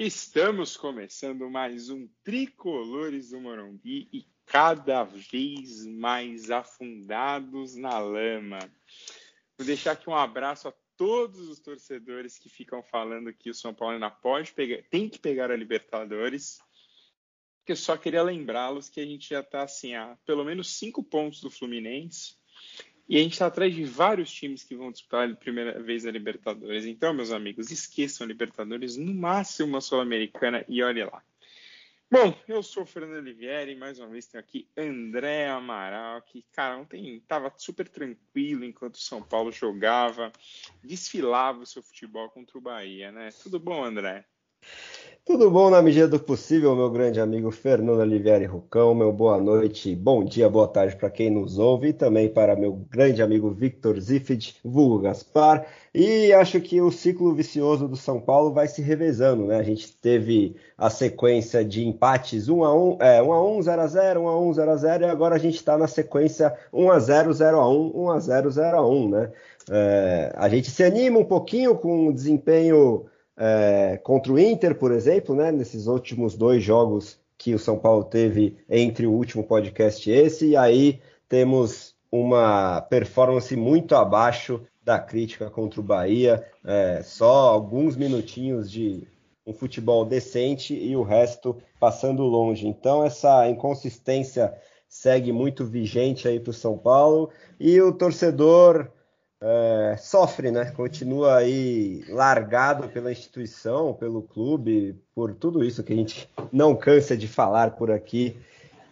Estamos começando mais um Tricolores do Morumbi e cada vez mais afundados na lama. Vou deixar aqui um abraço a todos os torcedores que ficam falando que o São Paulo ainda pode pegar, tem que pegar a Libertadores. Eu só queria lembrá-los que a gente já está assim a pelo menos cinco pontos do Fluminense e a gente está atrás de vários times que vão disputar a primeira vez a Libertadores. Então, meus amigos, esqueçam a Libertadores, no máximo uma Sul-Americana e olhe lá. Bom, eu sou o Fernando Olivieri, mais uma vez tenho aqui André Amaral, que, cara, ontem estava super tranquilo enquanto o São Paulo jogava, desfilava o seu futebol contra o Bahia, né? Tudo bom, André? Tudo bom na medida do possível, meu grande amigo Fernando Oliveira Rucão, meu boa noite, bom dia, boa tarde para quem nos ouve e também para meu grande amigo Victor Zifid, vulgo Gaspar. E acho que o ciclo vicioso do São Paulo vai se revezando, né? A gente teve a sequência de empates 1 a 1, é, 1 a 1, 0 a 0, 1 a 1, 0 a 0 e agora a gente está na sequência 1 a 0, 0 a 1, 1 a 0, 0 a 1, né? É, a gente se anima um pouquinho com o desempenho é, contra o Inter, por exemplo, né, nesses últimos dois jogos que o São Paulo teve entre o último podcast e esse, e aí temos uma performance muito abaixo da crítica contra o Bahia, é, só alguns minutinhos de um futebol decente e o resto passando longe. Então essa inconsistência segue muito vigente aí para o São Paulo e o torcedor é, sofre, né? Continua aí largado pela instituição, pelo clube, por tudo isso que a gente não cansa de falar por aqui.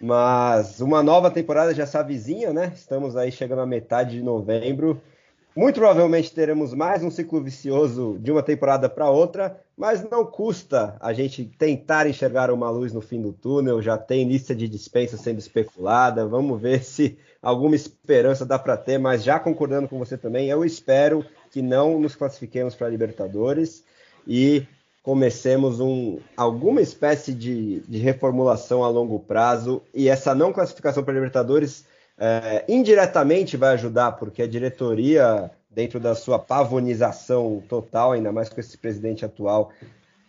Mas uma nova temporada já está vizinha, né? Estamos aí chegando à metade de novembro. Muito provavelmente teremos mais um ciclo vicioso de uma temporada para outra, mas não custa a gente tentar enxergar uma luz no fim do túnel. Já tem lista de dispensa sendo especulada. Vamos ver se alguma esperança dá para ter, mas já concordando com você também, eu espero que não nos classifiquemos para Libertadores e comecemos um, alguma espécie de, de, reformulação a longo prazo. E essa não classificação para Libertadores é, indiretamente vai ajudar, porque a diretoria, dentro da sua pavonização total, ainda mais com esse presidente atual,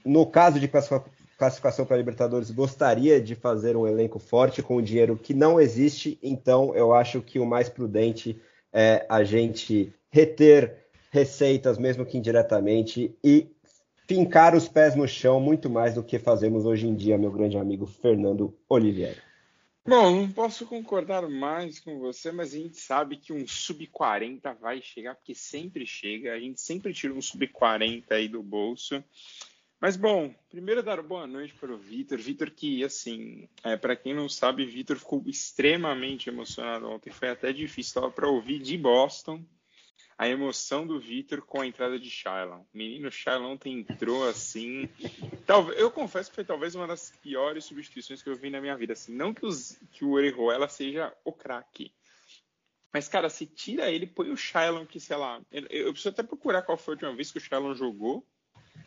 no caso de classificação para a Libertadores, gostaria de fazer um elenco forte com o dinheiro que não existe, então eu acho que o mais prudente é a gente reter receitas, mesmo que indiretamente, e fincar os pés no chão muito mais do que fazemos hoje em dia, meu grande amigo Fernando Oliveira. Bom, não posso concordar mais com você, mas a gente sabe que um sub-40 vai chegar, porque sempre chega, a gente sempre tira um sub-40 aí do bolso. Mas bom, primeiro dar boa noite para o Vitor. Vitor que, assim, é, para quem não sabe, Vitor ficou extremamente emocionado ontem. Foi até difícil, estava para ouvir de Boston a emoção do Vitor com a entrada de Shailon. Menino Shailon ontem entrou assim. Talvez, eu confesso que foi talvez uma das piores substituições que eu vi na minha vida. Assim, não que, os, que o Orejuela seja o craque. Mas, cara, se tira ele, põe o Shailon que, sei lá. Eu, eu preciso até procurar qual foi a última vez que o Shailon jogou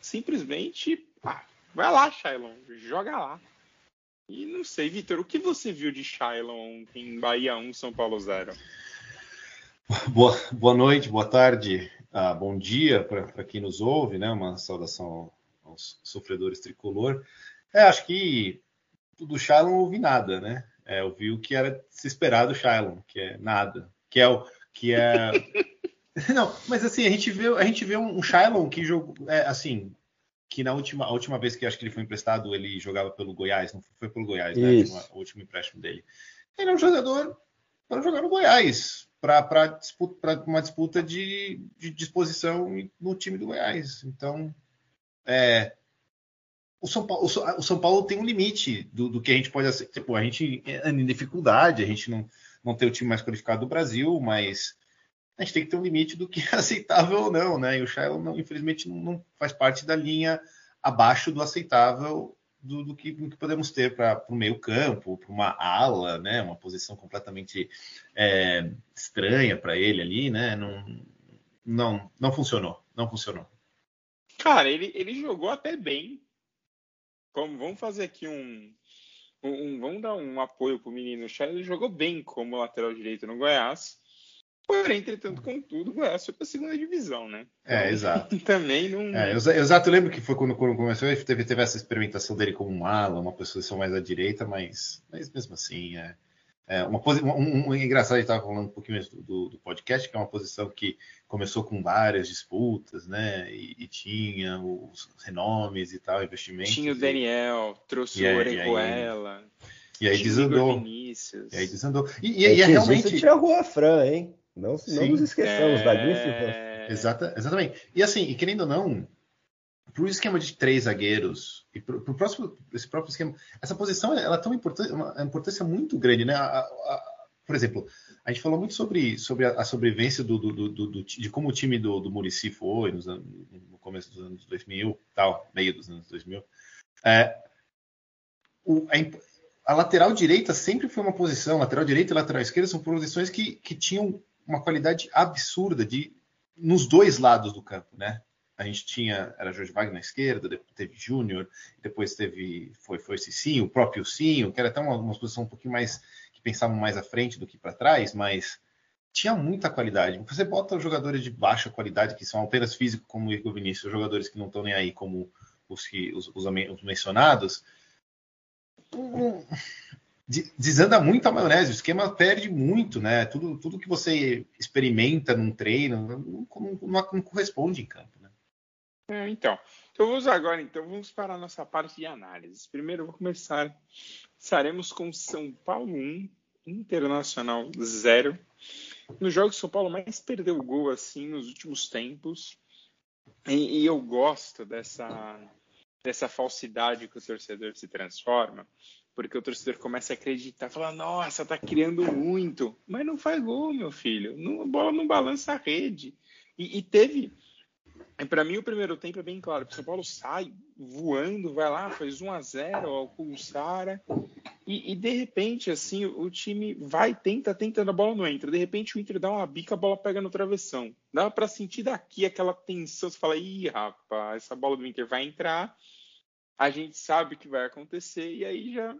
simplesmente ah, vai lá, Shailon, joga lá. E não sei, Vitor, o que você viu de Shailon em Bahia 1, São Paulo 0? Boa, boa noite, boa tarde, ah, bom dia para quem nos ouve, né? Uma saudação aos sofredores tricolor. É, acho que do Shailon não ouvi nada, né? É, eu vi o que era se esperar do Shailon, que é nada, que é o que é Não, mas assim, a gente vê, a gente vê um Shailon que jogou, é, assim, que na última, a última vez que acho que ele foi emprestado, ele jogava pelo Goiás, não foi pelo Goiás, né? Isso. O último empréstimo dele. Ele é um jogador para jogar no Goiás, para disputa, uma disputa de, de disposição no time do Goiás. Então, é, o São Paulo, o São Paulo tem um limite do, do que a gente pode tipo, a gente é em dificuldade, a gente não, não tem o time mais qualificado do Brasil, mas a gente tem que ter um limite do que é aceitável ou não, né? E o Shailon, não, infelizmente, não, não, faz parte da linha abaixo do aceitável do, do, que, do que, podemos ter para o meio campo, para uma ala, né? Uma posição completamente é, estranha para ele ali, né? Não, não, não funcionou, não funcionou. Cara, ele, ele jogou até bem. Como, vamos fazer aqui um, um, um vamos dar um apoio pro menino. O Shailon jogou bem como lateral direito no Goiás Porém, entretanto, contudo, o Goiás foi para a segunda divisão, né? É, então, exato. Também não. É, exato, eu lembro que foi quando, quando começou, teve, teve essa experimentação dele como um ala, uma posição mais à direita, mas, mas mesmo assim, é, é uma posição. Um, um, engraçado, a gente estava falando um pouquinho do, do, podcast, que é uma posição que começou com várias disputas, né? E, e tinha os renomes e tal, investimentos. Tinha o Daniel, trouxe o Orejuela. E aí desandou. E aí desandou. E, e, e é realmente. Tinha a Rua Fran, hein? Não, não nos esqueçamos é... da Grife. Exata, exatamente. E assim, e querendo ou não, para o esquema de três zagueiros e para o próximo, esse próprio esquema, essa posição ela tem uma importância, uma importância muito grande, né? A, a, por exemplo, a gente falou muito sobre, sobre a, a sobrevivência do, do, do, do, de como o time do, do Murici foi nos, no começo dos anos 2000, tal, meio dos anos 2000. É, o, a, a, lateral direita sempre foi uma posição, lateral direita e lateral esquerda são posições que, que tinham uma qualidade absurda de nos dois lados do campo, né? A gente tinha era Jorge Wagner na esquerda, depois teve Júnior, depois teve foi foi Cicinho, o próprio Cinho, que era até uma, uma posição um pouquinho mais que pensavam mais à frente do que para trás, mas tinha muita qualidade. Você bota jogadores de baixa qualidade que são apenas físicos como o Igor Vinícius, jogadores que não estão nem aí como os que os, os, os mencionados, desanda muito a maionese, o esquema perde muito, né? Tudo, tudo que você experimenta num treino não, não, não corresponde em campo, né? É, então, vou usar agora, então, vamos para a nossa parte de análise. Primeiro, vou começar, estaremos com São Paulo 1, Internacional 0. No jogo, São Paulo mais perdeu gol, assim, nos últimos tempos. E, e eu gosto dessa, dessa falsidade que o torcedor se transforma porque o torcedor começa a acreditar, fala, nossa, tá criando muito, mas não faz gol, meu filho, não, a bola não balança a rede. E, e teve, para mim o primeiro tempo é bem claro, o São Paulo sai voando, vai lá, faz 1 a 0 ao Pulsara, e, e, de repente, assim, o time vai, tenta, tentando, a bola não entra, de repente o Inter dá uma bica, a bola pega no travessão. Dá para sentir daqui aquela tensão, você fala, ih, rapaz, essa bola do Inter vai entrar, a gente sabe o que vai acontecer e aí já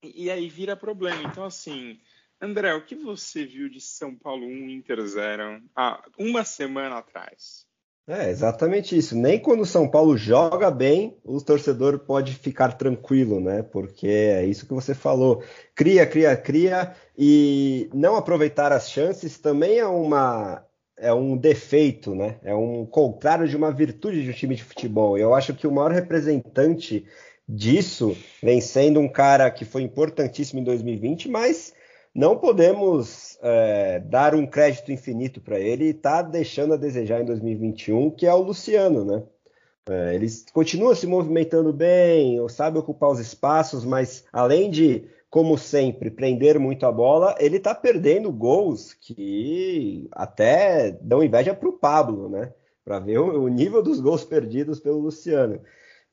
e aí vira problema. Então assim, André, o que você viu de São Paulo 1 Inter 0 há uma semana atrás? É exatamente isso. Nem quando o São Paulo joga bem, o torcedor pode ficar tranquilo, né? Porque é isso que você falou. Cria, cria, cria e não aproveitar as chances também é uma é um defeito, né? É um contrário de uma virtude de um time de futebol. Eu acho que o maior representante disso vem sendo um cara que foi importantíssimo em 2020, mas não podemos é, dar um crédito infinito para ele e está deixando a desejar em 2021, que é o Luciano, né? É, ele continua se movimentando bem, sabe ocupar os espaços, mas além de como sempre, prender muito a bola, ele está perdendo gols que até dão inveja para o Pablo, né? Para ver o, nível dos gols perdidos pelo Luciano.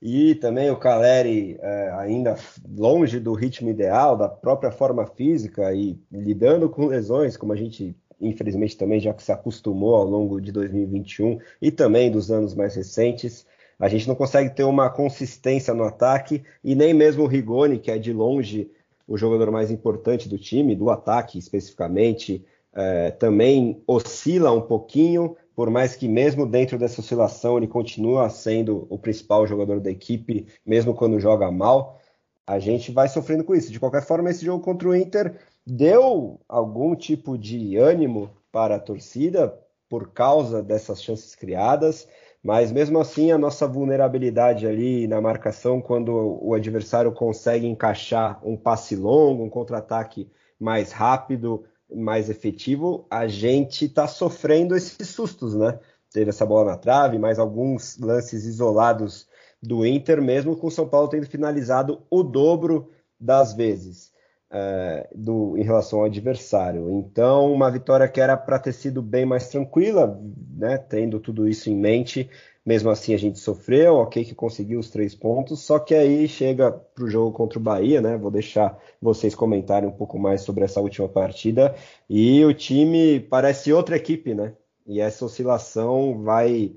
E também o Caleri é, ainda longe do ritmo ideal, da própria forma física e lidando com lesões, como a gente infelizmente também já se acostumou ao longo de 2021 e também dos anos mais recentes. A gente não consegue ter uma consistência no ataque e nem mesmo o Rigoni, que é de longe o jogador mais importante do time, do ataque especificamente, é, também oscila um pouquinho, por mais que mesmo dentro dessa oscilação ele continua sendo o principal jogador da equipe, mesmo quando joga mal, a gente vai sofrendo com isso. De qualquer forma, esse jogo contra o Inter deu algum tipo de ânimo para a torcida por causa dessas chances criadas. Mas mesmo assim, a nossa vulnerabilidade ali na marcação, quando o adversário consegue encaixar um passe longo, um contra-ataque mais rápido, mais efetivo, a gente está sofrendo esses sustos, né? Teve essa bola na trave, mais alguns lances isolados do Inter, mesmo com o São Paulo tendo finalizado o dobro das vezes é, do, em relação ao adversário. Então, uma vitória que era para ter sido bem mais tranquila, né, tendo tudo isso em mente. Mesmo assim, a gente sofreu, ok, que conseguiu os três pontos, só que aí chega para o jogo contra o Bahia, né? Vou deixar vocês comentarem um pouco mais sobre essa última partida. E o time parece outra equipe, né? E essa oscilação vai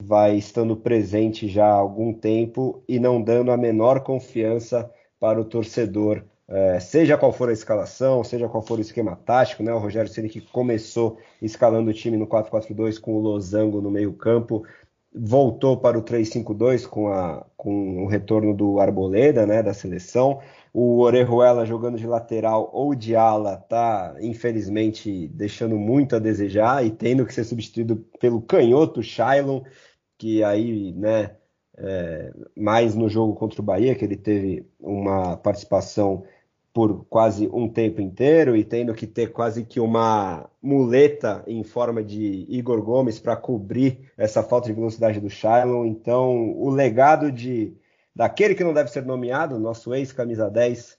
vai estando presente já há algum tempo e não dando a menor confiança para o torcedor é, seja qual for a escalação, seja qual for o esquema tático, né? O Rogério Ceni que começou escalando o time no 4-4-2 com o Losango no meio-campo, voltou para o 3-5-2 com, com o retorno do Arboleda, né, da seleção. O Orejuela jogando de lateral ou de ala tá, infelizmente, deixando muito a desejar e tendo que ser substituído pelo canhoto Shailon, que aí, né, é, mais no jogo contra o Bahia, que ele teve uma participação por quase um tempo inteiro e tendo que ter quase que uma muleta em forma de Igor Gomes para cobrir essa falta de velocidade do Shailon. Então, o legado de daquele que não deve ser nomeado, nosso ex-camisa 10,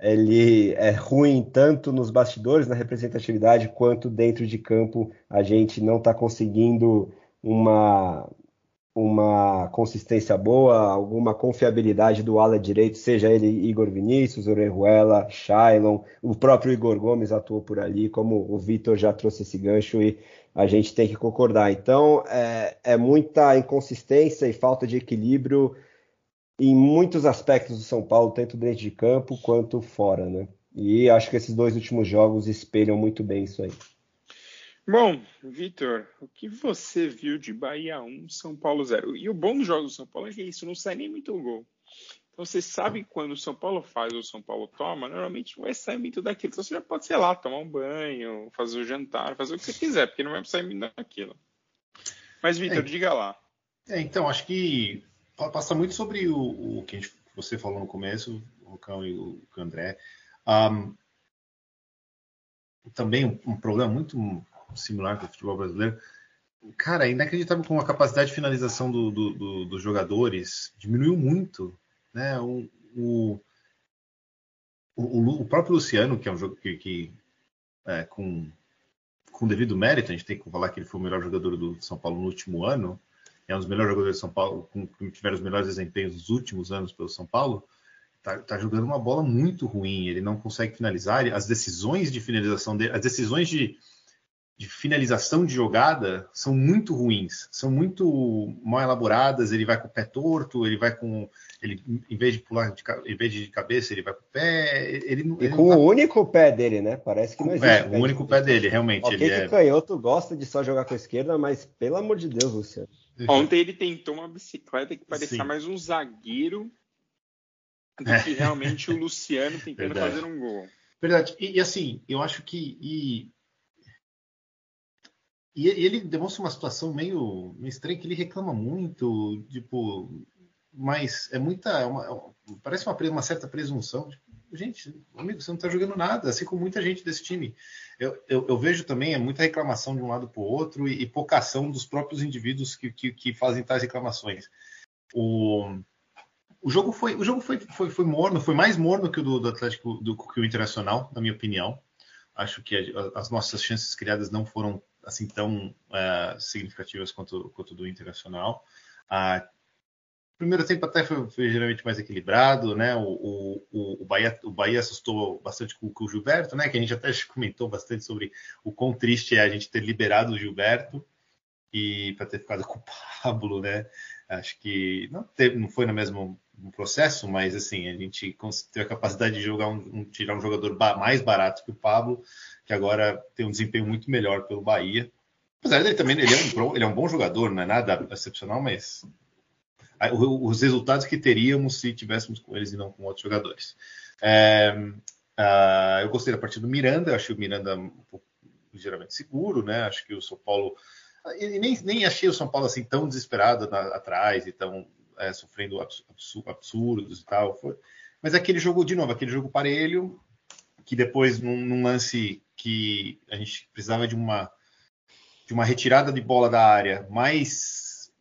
ele é ruim tanto nos bastidores, na representatividade, quanto dentro de campo. A gente não está conseguindo uma uma consistência boa, alguma confiabilidade do ala direito, seja ele Igor Vinícius, Orejuela, Shailon, o próprio Igor Gomes atuou por ali, como o Vitor já trouxe esse gancho e a gente tem que concordar. Então, é, é muita inconsistência e falta de equilíbrio em muitos aspectos do São Paulo, tanto dentro de campo quanto fora, né? E acho que esses dois últimos jogos espelham muito bem isso aí. Bom, Vitor, o que você viu de Bahia 1, São Paulo 0? E o bom dos jogos do São Paulo é que isso não sai nem muito gol. Então você sabe quando o São Paulo faz ou o São Paulo toma, normalmente não vai sair muito daquilo. Então você já pode, sei lá, tomar um banho, fazer o jantar, fazer o que você quiser, porque não vai sair muito daquilo. Mas, Vitor, é, diga lá. É, então, acho que passa muito sobre o, o que gente, você falou no começo, o Rocão e o André. Um, também um, um problema muito similar com o futebol brasileiro. Cara, é inacreditável como a capacidade de finalização do, do, do, dos jogadores diminuiu muito. Né? O, o, o, o, próprio Luciano, que é um jogo que, que é, com, com devido mérito, a gente tem que falar que ele foi o melhor jogador do São Paulo no último ano, é um dos melhores jogadores de São Paulo, com, que tiveram os melhores desempenhos nos últimos anos pelo São Paulo, tá, tá, jogando uma bola muito ruim, ele não consegue finalizar, as decisões de finalização dele, as decisões de de finalização de jogada são muito ruins, são muito mal elaboradas. Ele vai com o pé torto, ele vai com. Ele, em vez de pular de, em vez de cabeça, ele vai com o pé. Ele, e ele com o único pé dele, né? Parece que não existe. É, o único pé dele, realmente. Ok, ele que é... canhoto gosta de só jogar com a esquerda, mas pelo amor de Deus, Luciano. Ontem ele tentou uma bicicleta que parecia Sim. mais um zagueiro do que realmente o Luciano tentando Verdade. fazer um gol. Verdade. E, e, assim, eu acho que. E e ele demonstra uma situação meio, meio estranha, que ele reclama muito, tipo, mas é muita. É uma, é parece uma, uma certa presunção. Tipo, gente, amigo, você não está jogando nada, assim como muita gente desse time. Eu, eu, eu vejo também é muita reclamação de um lado para o outro e, e pouca ação dos próprios indivíduos que, que, que fazem tais reclamações. O, o jogo foi, o jogo foi, foi, foi morno, foi mais morno que o do, do Atlético do que o Internacional, na minha opinião. Acho que as nossas chances criadas não foram assim tão uh, significativas quanto, quanto do Internacional. Uh, primeiro tempo até foi, foi, geralmente mais equilibrado, né? O, o, o, Bahia, o Bahia assustou bastante com, com, o Gilberto, né? Que a gente até comentou bastante sobre o quão triste é a gente ter liberado o Gilberto e para ter ficado com o Pablo, né? Acho que não, teve, não foi mesmo processo, mas assim a gente teve a capacidade de jogar um, um, tirar um jogador mais barato que o Pablo que agora tem um desempenho muito melhor pelo Bahia. Apesar dele também, ele é um, ele é um bom jogador, não é nada excepcional, mas os resultados que teríamos se tivéssemos com eles e não com outros jogadores. É, uh, eu gostei da partida do Miranda, achei o Miranda um pouco ligeiramente seguro, né? Acho que o São Paulo. E nem, nem achei o São Paulo assim tão desesperado na, atrás e tão é, sofrendo absurdos e tal. Foi, mas aquele jogo, de novo, aquele jogo parelho, que depois, num, num lance que a gente precisava de uma de uma retirada de bola da área mais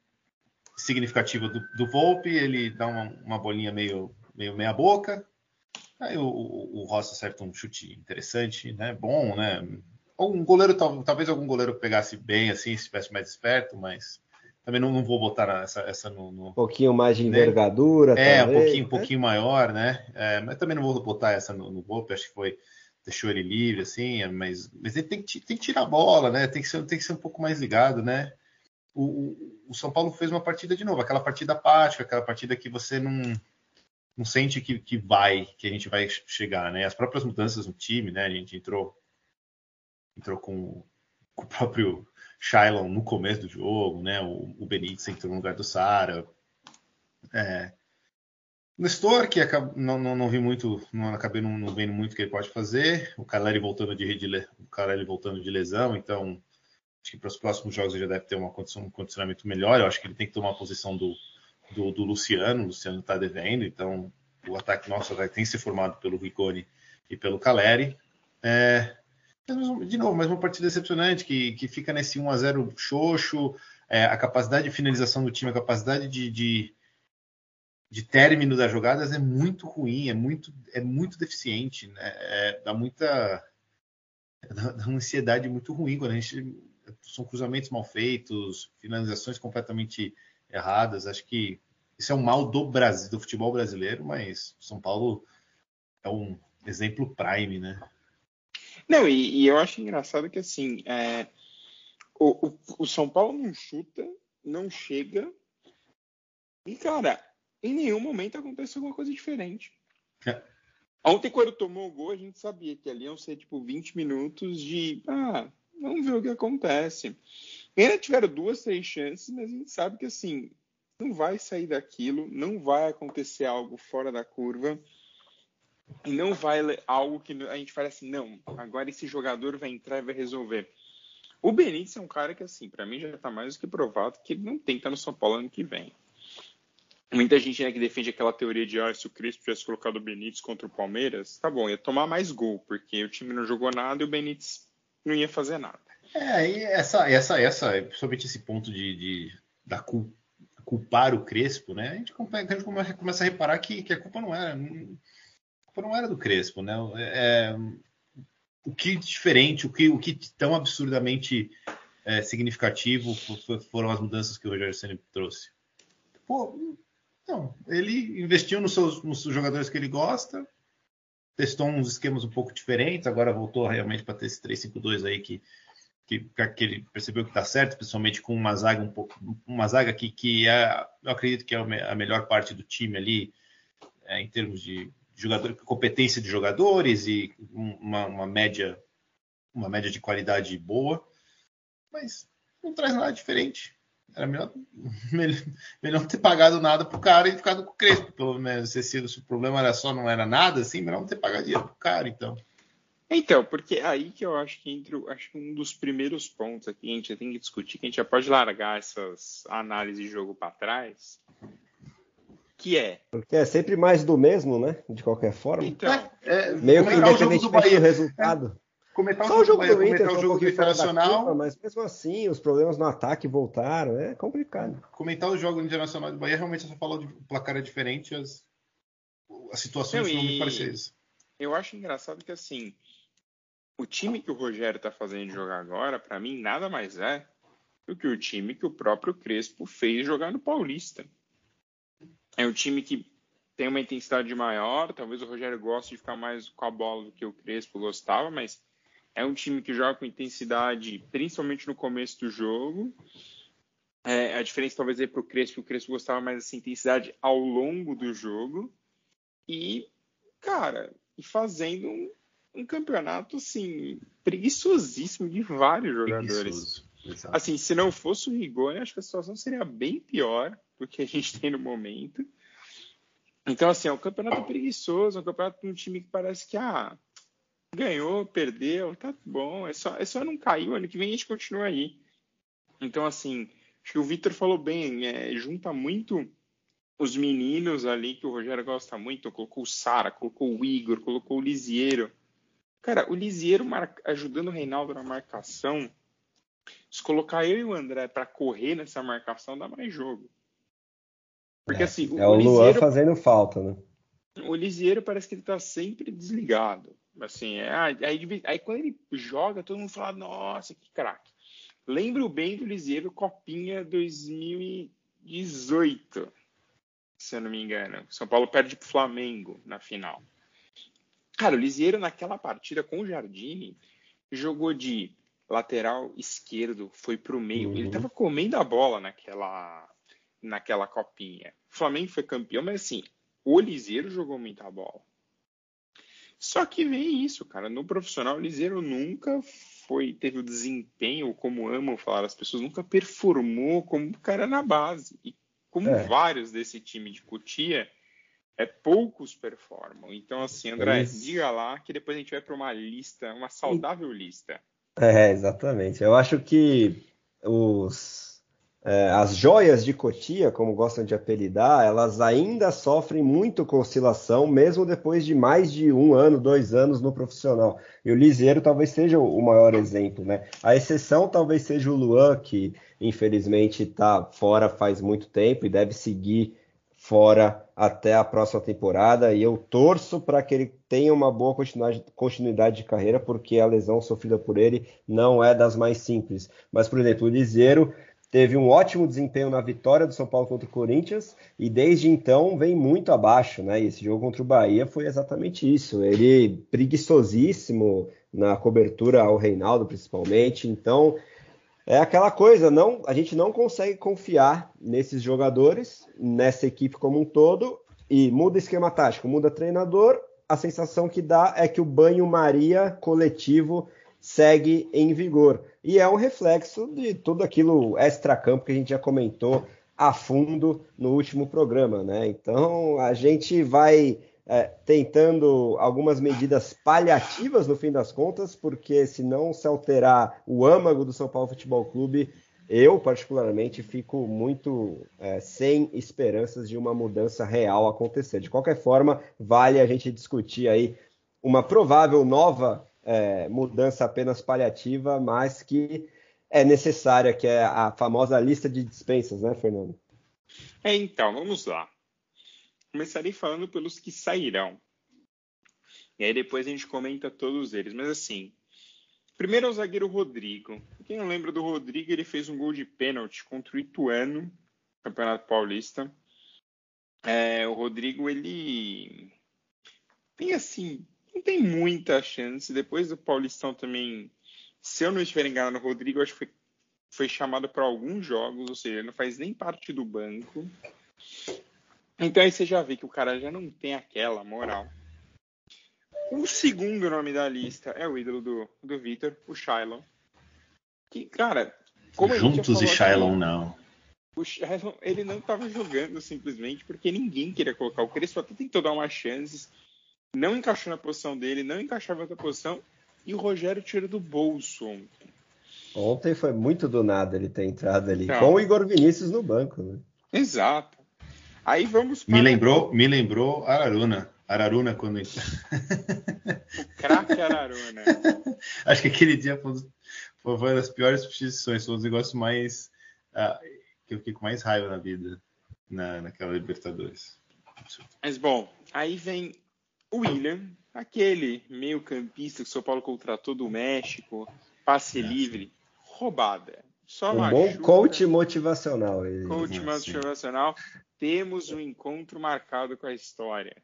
significativa do, do Volpe, ele dá uma, uma bolinha meio, meio meia boca, aí o, o, Rossi acerta um chute interessante, né, bom, né, um goleiro, talvez algum goleiro pegasse bem assim, se estivesse mais esperto, mas também não, não vou botar essa, essa no, no, Um pouquinho mais de né? envergadura. É, talvez, um pouquinho, né? um pouquinho maior, né? É, mas também não vou botar essa no, no Volpe, acho que foi deixou ele livre, assim, mas, mas ele tem que, tem que tirar a bola, né? Tem que ser, tem que ser um pouco mais ligado, né? O, o, o São Paulo fez uma partida de novo, aquela partida apática, aquela partida que você não. não sente que, que vai, que a gente vai chegar, né? As próprias mudanças no time, né? A gente entrou, entrou com, com o próprio Shylon no começo do jogo, né? O, o Benítez entrou no lugar do Sara. É, Nestor, que não, não, não, vi muito, não acabei não, não, vendo muito o que ele pode fazer. O Caleri voltando de, de, o Caleri voltando de lesão, então acho que para os próximos jogos ele já deve ter uma condição, um condicionamento melhor. Eu acho que ele tem que tomar a posição do, do, do Luciano, o Luciano está devendo, então o ataque nosso tem se formado pelo Rigoni e pelo Caleri. É, de novo, mais uma partida decepcionante que, que fica nesse 1 a 0 xoxo, é, a capacidade de finalização do time, a capacidade de, de, de, término das jogadas é muito ruim, é muito, é muito deficiente, né? é, dá muita dá, dá uma ansiedade muito ruim quando a gente são cruzamentos mal feitos, finalizações completamente erradas. Acho que isso é um mal do Brasil, do futebol brasileiro, mas São Paulo é um exemplo prime, né? Não, e, e eu acho engraçado que assim, é, o, o, o, São Paulo não chuta, não chega, e cara, em nenhum momento acontece alguma coisa diferente. É. Ontem, quando tomou o gol, a gente sabia que ali iam ser tipo 20 minutos de ah, vamos ver o que acontece. Ainda tiveram duas, três chances, mas a gente sabe que assim, não vai sair daquilo, não vai acontecer algo fora da curva. E não vai algo que a gente fala assim, não, agora esse jogador vai entrar e vai resolver. O Benítez é um cara que, assim, para mim já está mais do que provado que ele não tem que estar no São Paulo ano que vem. Muita gente né, que defende aquela teoria de ah, se o Crispo tivesse colocado o Benítez contra o Palmeiras, tá bom, ia tomar mais gol, porque o time não jogou nada e o Benítez não ia fazer nada. É, e essa, essa, essa, principalmente esse ponto de, de da culpar o Crespo, né? A gente, começa a reparar que, que a culpa não era, culpa não era do Crespo, né? É, o que diferente, o que, o que tão absurdamente é, significativo foram as mudanças que o Rogério Ceni trouxe. Pô, não, ele investiu nos seus, nos jogadores que ele gosta, testou uns esquemas um pouco diferentes, agora voltou realmente para ter esse 3-5-2 aí que, que, que, ele percebeu que está certo, principalmente com uma zaga um pouco, uma zaga que, que é, eu acredito que é a melhor parte do time ali, é, em termos de jogador, competência de jogadores e uma, uma, média uma média de qualidade boa, mas não traz nada diferente. Era melhor, melhor, melhor não ter pagado nada pro cara e ficado com o Crespo, pelo menos. Se, se o problema era só não era nada, assim, melhor não ter pagado dinheiro pro cara, então. Então, porque aí que eu acho que entre acho que um dos primeiros pontos aqui a gente tem que discutir, que a gente já pode largar essas análises de jogo para trás, que é. Porque é sempre mais do mesmo, né? De qualquer forma. Então, é, meio que independente do, do resultado. É, Só o jogo, do Inter, o jogo um internacional. Curva, mas mesmo assim, os problemas no ataque voltaram. É complicado. Comentar o jogo internacional de Bahia, realmente só fala de placar é diferente, as, as situações não, não me parecem isso. Eu acho engraçado que assim, o time que o Rogério está fazendo jogar agora, para mim, nada mais é do que o time que o próprio Crespo fez jogar no Paulista. É um time que tem uma intensidade maior, talvez o Rogério goste de ficar mais com a bola do que o Crespo gostava, mas é um time que joga com intensidade, principalmente no começo do jogo. É, a diferença talvez é para o Crespo, o Crespo gostava mais dessa intensidade ao longo do jogo. E, cara, e fazendo um, um campeonato assim preguiçosíssimo de vários jogadores. Assim, se não fosse o Rigoni, acho que a situação seria bem pior do que a gente tem no momento. Então, assim, é um campeonato preguiçoso, é um campeonato de um time que parece que ah, ganhou, perdeu, tá bom, é só, é só não cair, ano que vem a gente continua aí. Então, assim, acho que o Vitor falou bem, é, junta muito os meninos ali que o Rogério gosta muito, colocou o Sara, colocou o Igor, colocou o Lisieiro. Cara, o Lisieiro ajudando o Reinaldo na marcação, se colocar eu e o André para correr nessa marcação, dá mais jogo. Porque é, assim. O, é o, o Luan fazendo falta, né? O Lisieiro parece que ele tá sempre desligado. Assim, é, aí, aí, quando ele joga, todo mundo fala, nossa, que craque. Lembro bem do Lisieiro Copinha 2018, se eu não me engano. São Paulo perde pro Flamengo na final. Cara, o Lisieiro naquela partida com o Jardine jogou de lateral esquerdo, foi pro meio. Uhum. Ele tava comendo a bola naquela naquela copinha. O Flamengo foi campeão, mas assim, o Liseiro jogou muita bola. Só que vem isso, cara. No profissional, o Liseiro nunca foi, teve o desempenho, como amam falar as pessoas, nunca performou como o cara na base. E como é. vários desse time de Cotia, é, poucos performam. Então, assim, André, Isso. diga lá que depois a gente vai para uma lista, uma saudável lista. É, exatamente. Eu acho que os é, as joias de Cotia, como gostam de apelidar, elas ainda sofrem muito com oscilação, mesmo depois de mais de um ano, dois anos no profissional. E o Liseiro talvez seja o maior exemplo, né? A exceção talvez seja o Luan, que infelizmente está fora faz muito tempo e deve seguir fora até a próxima temporada. E eu torço para que ele tenha uma boa continuidade de carreira, porque a lesão sofrida por ele não é das mais simples. Mas, por exemplo, o Liseiro teve um ótimo desempenho na vitória do São Paulo contra o Corinthians e desde então vem muito abaixo, né? E esse jogo contra o Bahia foi exatamente isso. Ele preguiçosíssimo na cobertura ao Reinaldo, principalmente. Então é aquela coisa, não, a gente não consegue confiar nesses jogadores, nessa equipe como um todo e muda esquema tático, muda treinador. A sensação que dá é que o banho-maria coletivo segue em vigor. E é um reflexo de tudo aquilo extra-campo que a gente já comentou a fundo no último programa, né? Então a gente vai é, tentando algumas medidas paliativas no fim das contas, porque se não se alterar o âmago do São Paulo Futebol Clube, eu particularmente fico muito é, sem esperanças de uma mudança real acontecer. De qualquer forma, vale a gente discutir aí uma provável nova é, mudança apenas paliativa, mas que é necessária, que é a famosa lista de dispensas, né, Fernando? É, então, vamos lá. Começarei falando pelos que sairão. E aí depois a gente comenta todos eles. Mas assim, primeiro é o zagueiro Rodrigo. Quem não lembra do Rodrigo, ele fez um gol de pênalti contra o Ituano, Campeonato Paulista. É, o Rodrigo, ele tem assim, não tem muita chance. Depois do Paulistão também, se eu não estiver enganado, o Rodrigo acho que foi, foi chamado para alguns jogos, ou seja, ele não faz nem parte do banco. Então aí você já vê que o cara já não tem aquela moral. O segundo nome da lista é o ídolo do, do Victor, o Shylon. Que, cara, como Juntos e Shylon não. O Shylon, ele não estava jogando simplesmente porque ninguém queria colocar. O Crespo até tentou dar umas chances, não encaixou na posição dele, não encaixava em outra posição, e o Rogério tirou do bolso ontem. Ontem foi muito do nada ele ter entrado ali, não. com o Igor Vinícius no banco, né? Exato. Aí vamos para... Me lembrou, me lembrou Araruna. Araruna quando... o craque Araruna. Acho que aquele dia foi, foi uma das piores substituições, foi um dos negócios mais... Uh, que eu fiquei com mais raiva na vida, na, naquela Libertadores. Mas bom, aí vem o William, aquele meio campista que o São Paulo contratou do México, passe livre, roubada. Só um bom coach motivacional. Coach motivacional. Temos um encontro marcado com a história.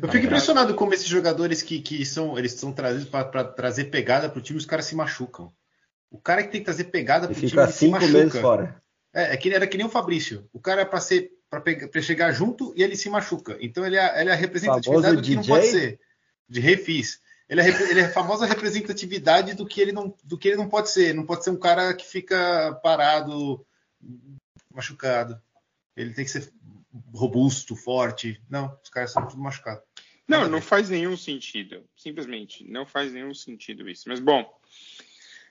Eu fico impressionado como esses jogadores que, que são eles são trazidos para trazer pegada para o time, os caras se machucam. O cara que tem que trazer pegada para o time, fica cinco meses fora. É, é que era que nem o Fabrício. O cara é para ser para chegar junto e ele se machuca. Então ele é, ele é a representatividade do que não pode ser. De refis. Ele é, ele é a famosa representatividade do que, ele não, do que ele não pode ser. Não pode ser um cara que fica parado, machucado. Ele tem que ser robusto, forte. Não, os caras são tudo machucados. Não, não faz nenhum sentido. Simplesmente, não faz nenhum sentido isso. Mas bom,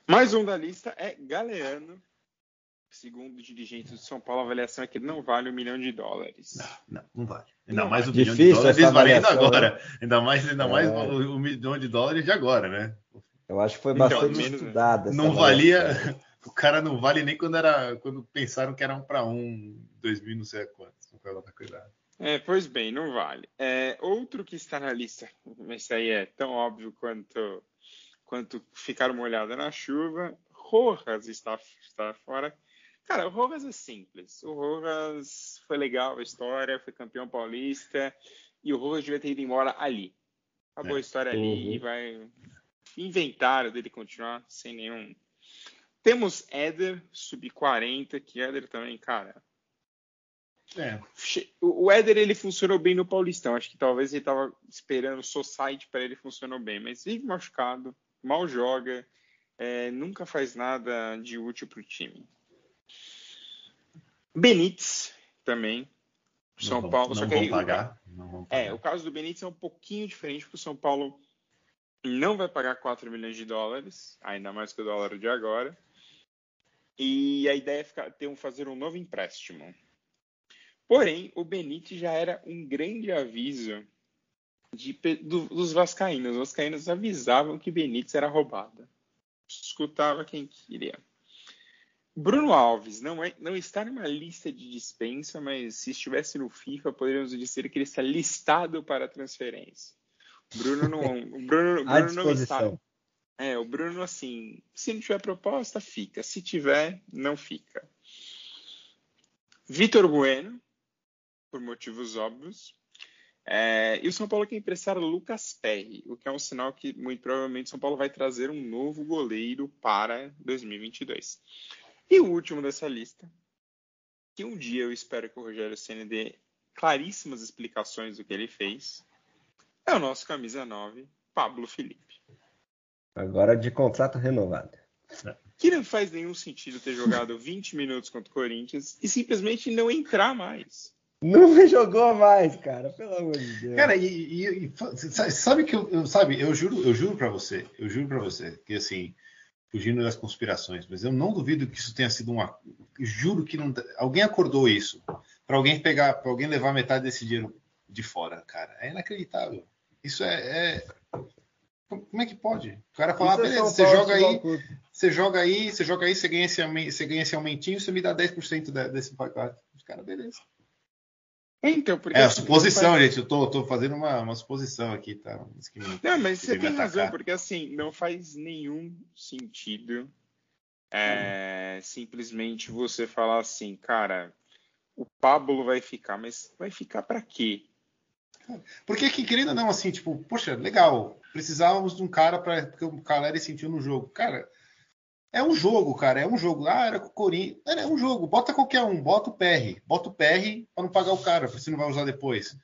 mais um da lista é Galeano, Segundo dirigentes do São Paulo, a avaliação é que ele não vale um milhão de dólares. Não, não, não vale. Ainda não, mais um milhão de dólares valendo agora. Né? Ainda mais, ainda é... mais um, um milhão de dólares de agora, né? Eu acho que foi então, bastante então, estudada. Não valia. O cara não vale nem quando era quando pensaram que era um para um, 2000 não sei quantos. Não cuidado. É, pois bem, não vale. É, outro que está na lista, esse aí é tão óbvio quanto quanto ficar molhada na chuva. Rojas está, está fora. Cara, o Rojas é simples. O Rojas foi legal a história, foi campeão paulista e o Rojas devia ter ido embora ali. Acabou é. a história ali uhum. e vai inventaram dele continuar sem nenhum. Temos Éder, sub-40, que Éder também, cara. É. O Éder ele funcionou bem no Paulistão. Acho que talvez ele estava esperando o Society para ele funcionou bem, mas vive machucado, mal joga, é, nunca faz nada de útil para o time. Benítez também. São não Paulo, não só que aí, pagar, pagar. É, o caso do Benítez é um pouquinho diferente, porque o São Paulo não vai pagar 4 milhões de dólares, ainda mais que o dólar de agora. E a ideia é ficar, ter um, fazer um novo empréstimo. Porém, o Benítez já era um grande aviso de, do, dos vascaínos. Os vascaínos avisavam que Benítez era roubado. Escutava quem queria. Bruno Alves não, é, não está numa lista de dispensa, mas se estivesse no FIFA, poderíamos dizer que ele está listado para transferência. Bruno não, Bruno, Bruno não está. É, o Bruno, assim, se não tiver proposta, fica. Se tiver, não fica. Vitor Bueno, por motivos óbvios. É, e o São Paulo quer emprestar Lucas Perry, o que é um sinal que muito provavelmente São Paulo vai trazer um novo goleiro para 2022. E o último dessa lista, que um dia eu espero que o Rogério Senna dê claríssimas explicações do que ele fez, é o nosso camisa 9, Pablo Felipe. Agora de contrato renovado. Que não faz nenhum sentido ter jogado 20 minutos contra o Corinthians e simplesmente não entrar mais. Não jogou mais, cara, pelo amor de Deus. Cara, e, e, e sabe que eu, sabe, eu juro, eu juro para você, eu juro para você que assim, fugindo das conspirações, mas eu não duvido que isso tenha sido uma, juro que não, alguém acordou isso para alguém pegar, para alguém levar metade desse dinheiro de fora, cara, é inacreditável. Isso é, é... como é que pode? O cara fala, ah, beleza, você joga aí, você joga aí, você joga aí, você ganha esse, você ganha esse aumentinho, você me dá 10% desse pacote. Os caras, beleza. Então, porque é a suposição, faz... gente. Eu tô, tô fazendo uma, uma, suposição aqui, tá? não, mas você tem razão, porque assim, não faz nenhum sentido é, hum. simplesmente você falar assim, cara, o Pablo vai ficar, mas vai ficar para quê? Porque que querendo ou não, assim, tipo, poxa, legal, precisávamos de um cara para porque o Caleri sentiu no jogo. Cara, é um jogo, cara. É um jogo. Ah, era com o Corinthians. É um jogo. Bota qualquer um. Bota o PR. Bota o PR para não pagar o cara, porque você não vai usar depois.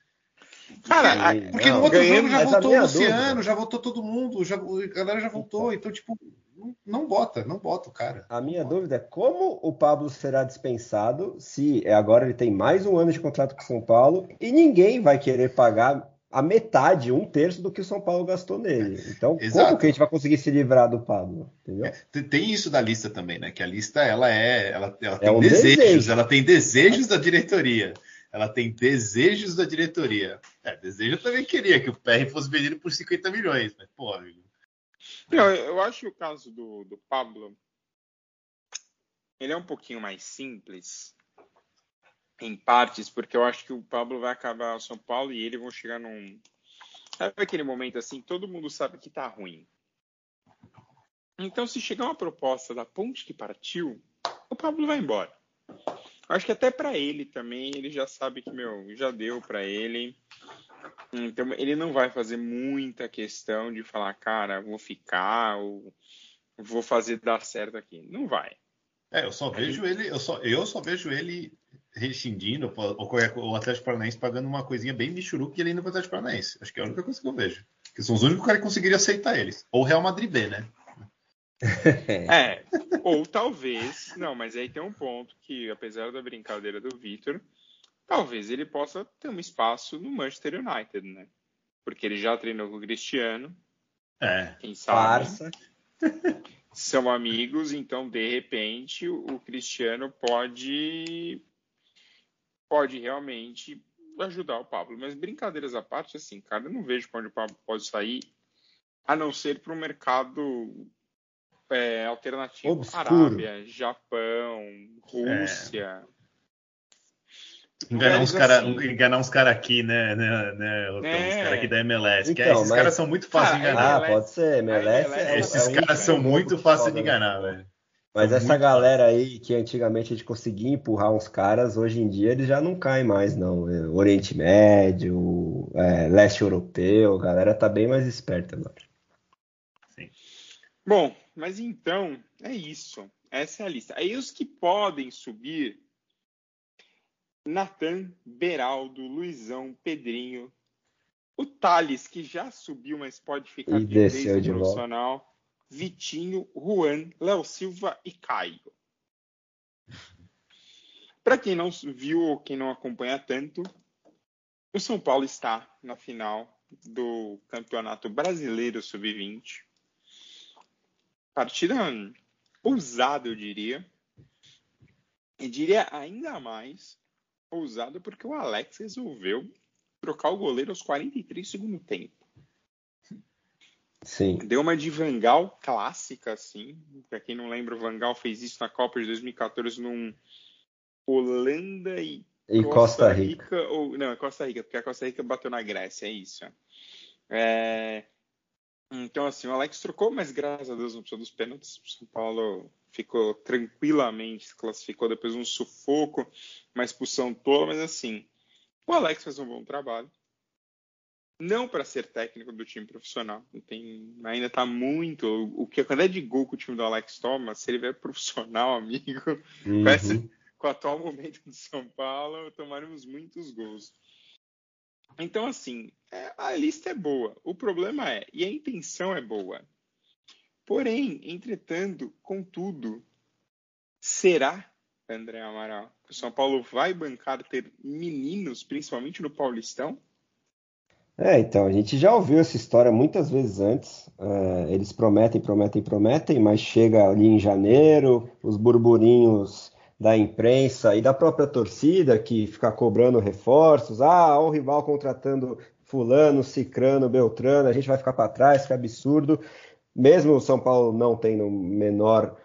Cara, porque, porque não, no outro jogo já voltou o Luciano, dúvida. já voltou todo mundo, já, a galera já voltou. Então, tipo, não, não, bota, não bota o cara. A minha dúvida é como o Pablo será dispensado se agora ele tem mais um ano de contrato com o São Paulo e ninguém vai querer pagar a metade, um terço do que o São Paulo gastou nele. Então, Exato. como que a gente vai conseguir se livrar do Pablo? Entendeu? É, tem isso da lista também, né? Que a lista ela é, ela, ela é tem um desejos, desejo. ela tem desejos da diretoria. Ela tem desejos da diretoria. É, desejo eu também queria que o PR fosse vendido por 50 milhões, mas pô, amigo. Não, eu acho que o caso do, do Pablo ele é um pouquinho mais simples em partes, porque eu acho que o Pablo vai acabar o São Paulo e ele vão chegar num. Sabe aquele momento assim, todo mundo sabe que tá ruim. Então, se chegar uma proposta da ponte que partiu, o Pablo vai embora. Acho que até para ele também, ele já sabe que, meu, já deu para ele. Então, ele não vai fazer muita questão de falar, cara, vou ficar, ou vou fazer dar certo aqui. Não vai. É, eu só vejo ele, eu só, eu só vejo ele rescindindo, ou o Atlético Paranaense pagando uma coisinha bem michuruca e ele indo para o Atlético Paranaense. Acho que é a única coisa que eu vejo. Que são os únicos que conseguiria aceitar eles. Ou o Real Madrid B, né? é, ou talvez, não, mas aí tem um ponto que, apesar da brincadeira do Vitor, talvez ele possa ter um espaço no Manchester United, né? Porque ele já treinou com o Cristiano. É. Quem sabe? Farsa. São amigos, então de repente o Cristiano pode pode realmente ajudar o Pablo. Mas brincadeiras à parte, assim, cara, eu não vejo para onde o Pablo pode sair, a não ser para o mercado é, alternativo. Obscuro. Arábia, Japão, Rússia. É. Enganar uns caras assim, enganar uns cara aqui, né, né, né é. Uns caras aqui da MLS. Então, que esses mas... caras são muito fáceis de enganar. Ah, pode ser. MLS, MLS é, esses caras são muito fáceis de enganar, velho. Mas essa galera aí que antigamente a gente conseguia empurrar uns caras, hoje em dia eles já não caem mais, não. É, Oriente Médio, é, Leste Europeu, a galera tá bem mais esperta agora. Sim. Bom, mas então é isso. Essa é a lista. Aí os que podem subir, Natan, Beraldo, Luizão, Pedrinho, o Thales, que já subiu, mas pode ficar e desceu de profissional, volta. Vitinho, Juan, Léo Silva e Caio. Para quem não viu ou quem não acompanha tanto, o São Paulo está na final do Campeonato Brasileiro Sub-20. Partida ousada, eu diria. E diria ainda mais ousada porque o Alex resolveu trocar o goleiro aos 43 segundo tempo. Sim. Deu uma de Vangal clássica, assim. Para quem não lembra, o Vangal fez isso na Copa de 2014 num Holanda e, e Costa, Costa Rica. Rica. ou, não, é Costa Rica, porque a Costa Rica bateu na Grécia, é isso. É, então, assim, o Alex trocou, mas graças a Deus não precisou dos pênaltis. O São Paulo ficou tranquilamente, se classificou depois de um sufoco, uma expulsão tola, mas assim, o Alex fez um bom trabalho. Não para ser técnico do time profissional, tem, ainda está muito. O que a quantidade de gol que o time do Alex toma, se ele vier profissional, amigo, uhum. com, esse, com o atual momento do São Paulo, tomaremos muitos gols. Então, assim, é, a lista é boa. O problema é, e a intenção é boa. Porém, entretanto, contudo, será, André Amaral, que o São Paulo vai bancar ter meninos, principalmente no Paulistão? É, então, a gente já ouviu essa história muitas vezes antes. Uh, eles prometem, prometem, prometem, mas chega ali em janeiro, os burburinhos da imprensa e da própria torcida que fica cobrando reforços. Ah, o rival contratando fulano, cicrano, beltrano, a gente vai ficar para trás, que absurdo. Mesmo o São Paulo não tendo menor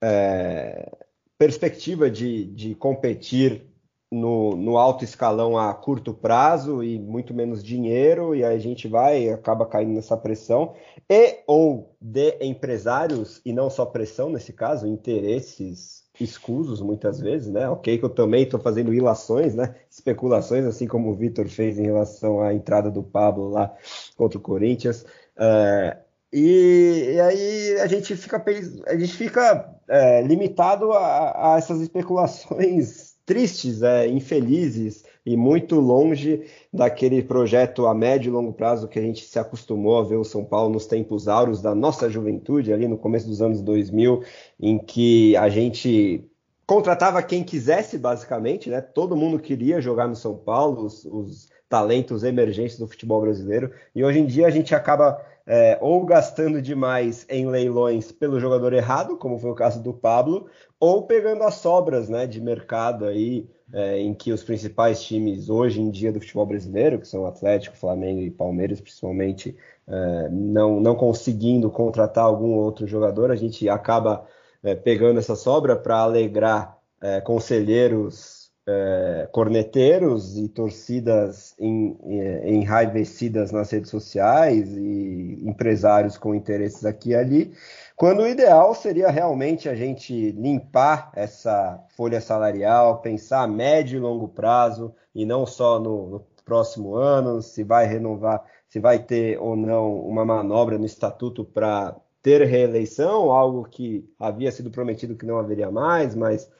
é, perspectiva de, de competir no, no, alto escalão a curto prazo e muito menos dinheiro, e a gente vai acaba caindo nessa pressão, e ou de empresários, e não só pressão nesse caso, interesses escusos muitas vezes, né? Ok, que eu também estou fazendo ilações, né? Especulações, assim como o Vitor fez em relação à entrada do Pablo lá contra o Corinthians. Uh, e, e, aí a gente fica, a gente fica é, limitado a, a, essas especulações tristes, é, infelizes e muito longe daquele projeto a médio e longo prazo que a gente se acostumou a ver o São Paulo nos tempos áureos da nossa juventude, ali no começo dos anos 2000, em que a gente contratava quem quisesse, basicamente, né? Todo mundo queria jogar no São Paulo, os, os talentos emergentes do futebol brasileiro, e hoje em dia a gente acaba é, ou gastando demais em leilões pelo jogador errado, como foi o caso do Pablo, ou pegando as sobras né, de mercado aí, é, em que os principais times hoje em dia do futebol brasileiro, que são Atlético, Flamengo e Palmeiras, principalmente, é, não, não conseguindo contratar algum outro jogador, a gente acaba é, pegando essa sobra para alegrar é, conselheiros é, corneteiros e torcidas em, em, enraivecidas nas redes sociais e empresários com interesses aqui e ali. Quando o ideal seria realmente a gente limpar essa folha salarial, pensar a médio e longo prazo e não só no, no próximo ano, se vai renovar, se vai ter ou não uma manobra no estatuto para ter reeleição, algo que havia sido prometido que não haveria mais, mas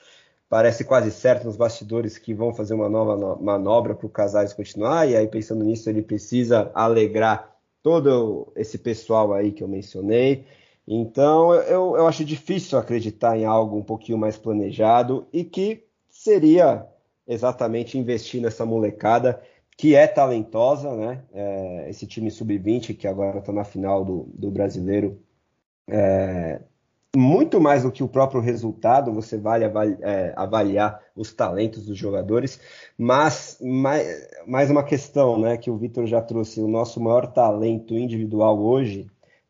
parece quase certo nos bastidores que vão fazer uma nova manobra para o Casares continuar, e aí pensando nisso, ele precisa alegrar todo esse pessoal aí que eu mencionei. Então, eu, eu acho difícil acreditar em algo um pouquinho mais planejado e que seria exatamente investir nessa molecada que é talentosa, né? É, esse time sub-20 que agora está na final do, do brasileiro, é, muito mais do que o próprio resultado, você vale avaliar, é, avaliar os talentos dos jogadores, mas mais, mais uma questão, né? Que o Vitor já trouxe, o nosso maior talento individual hoje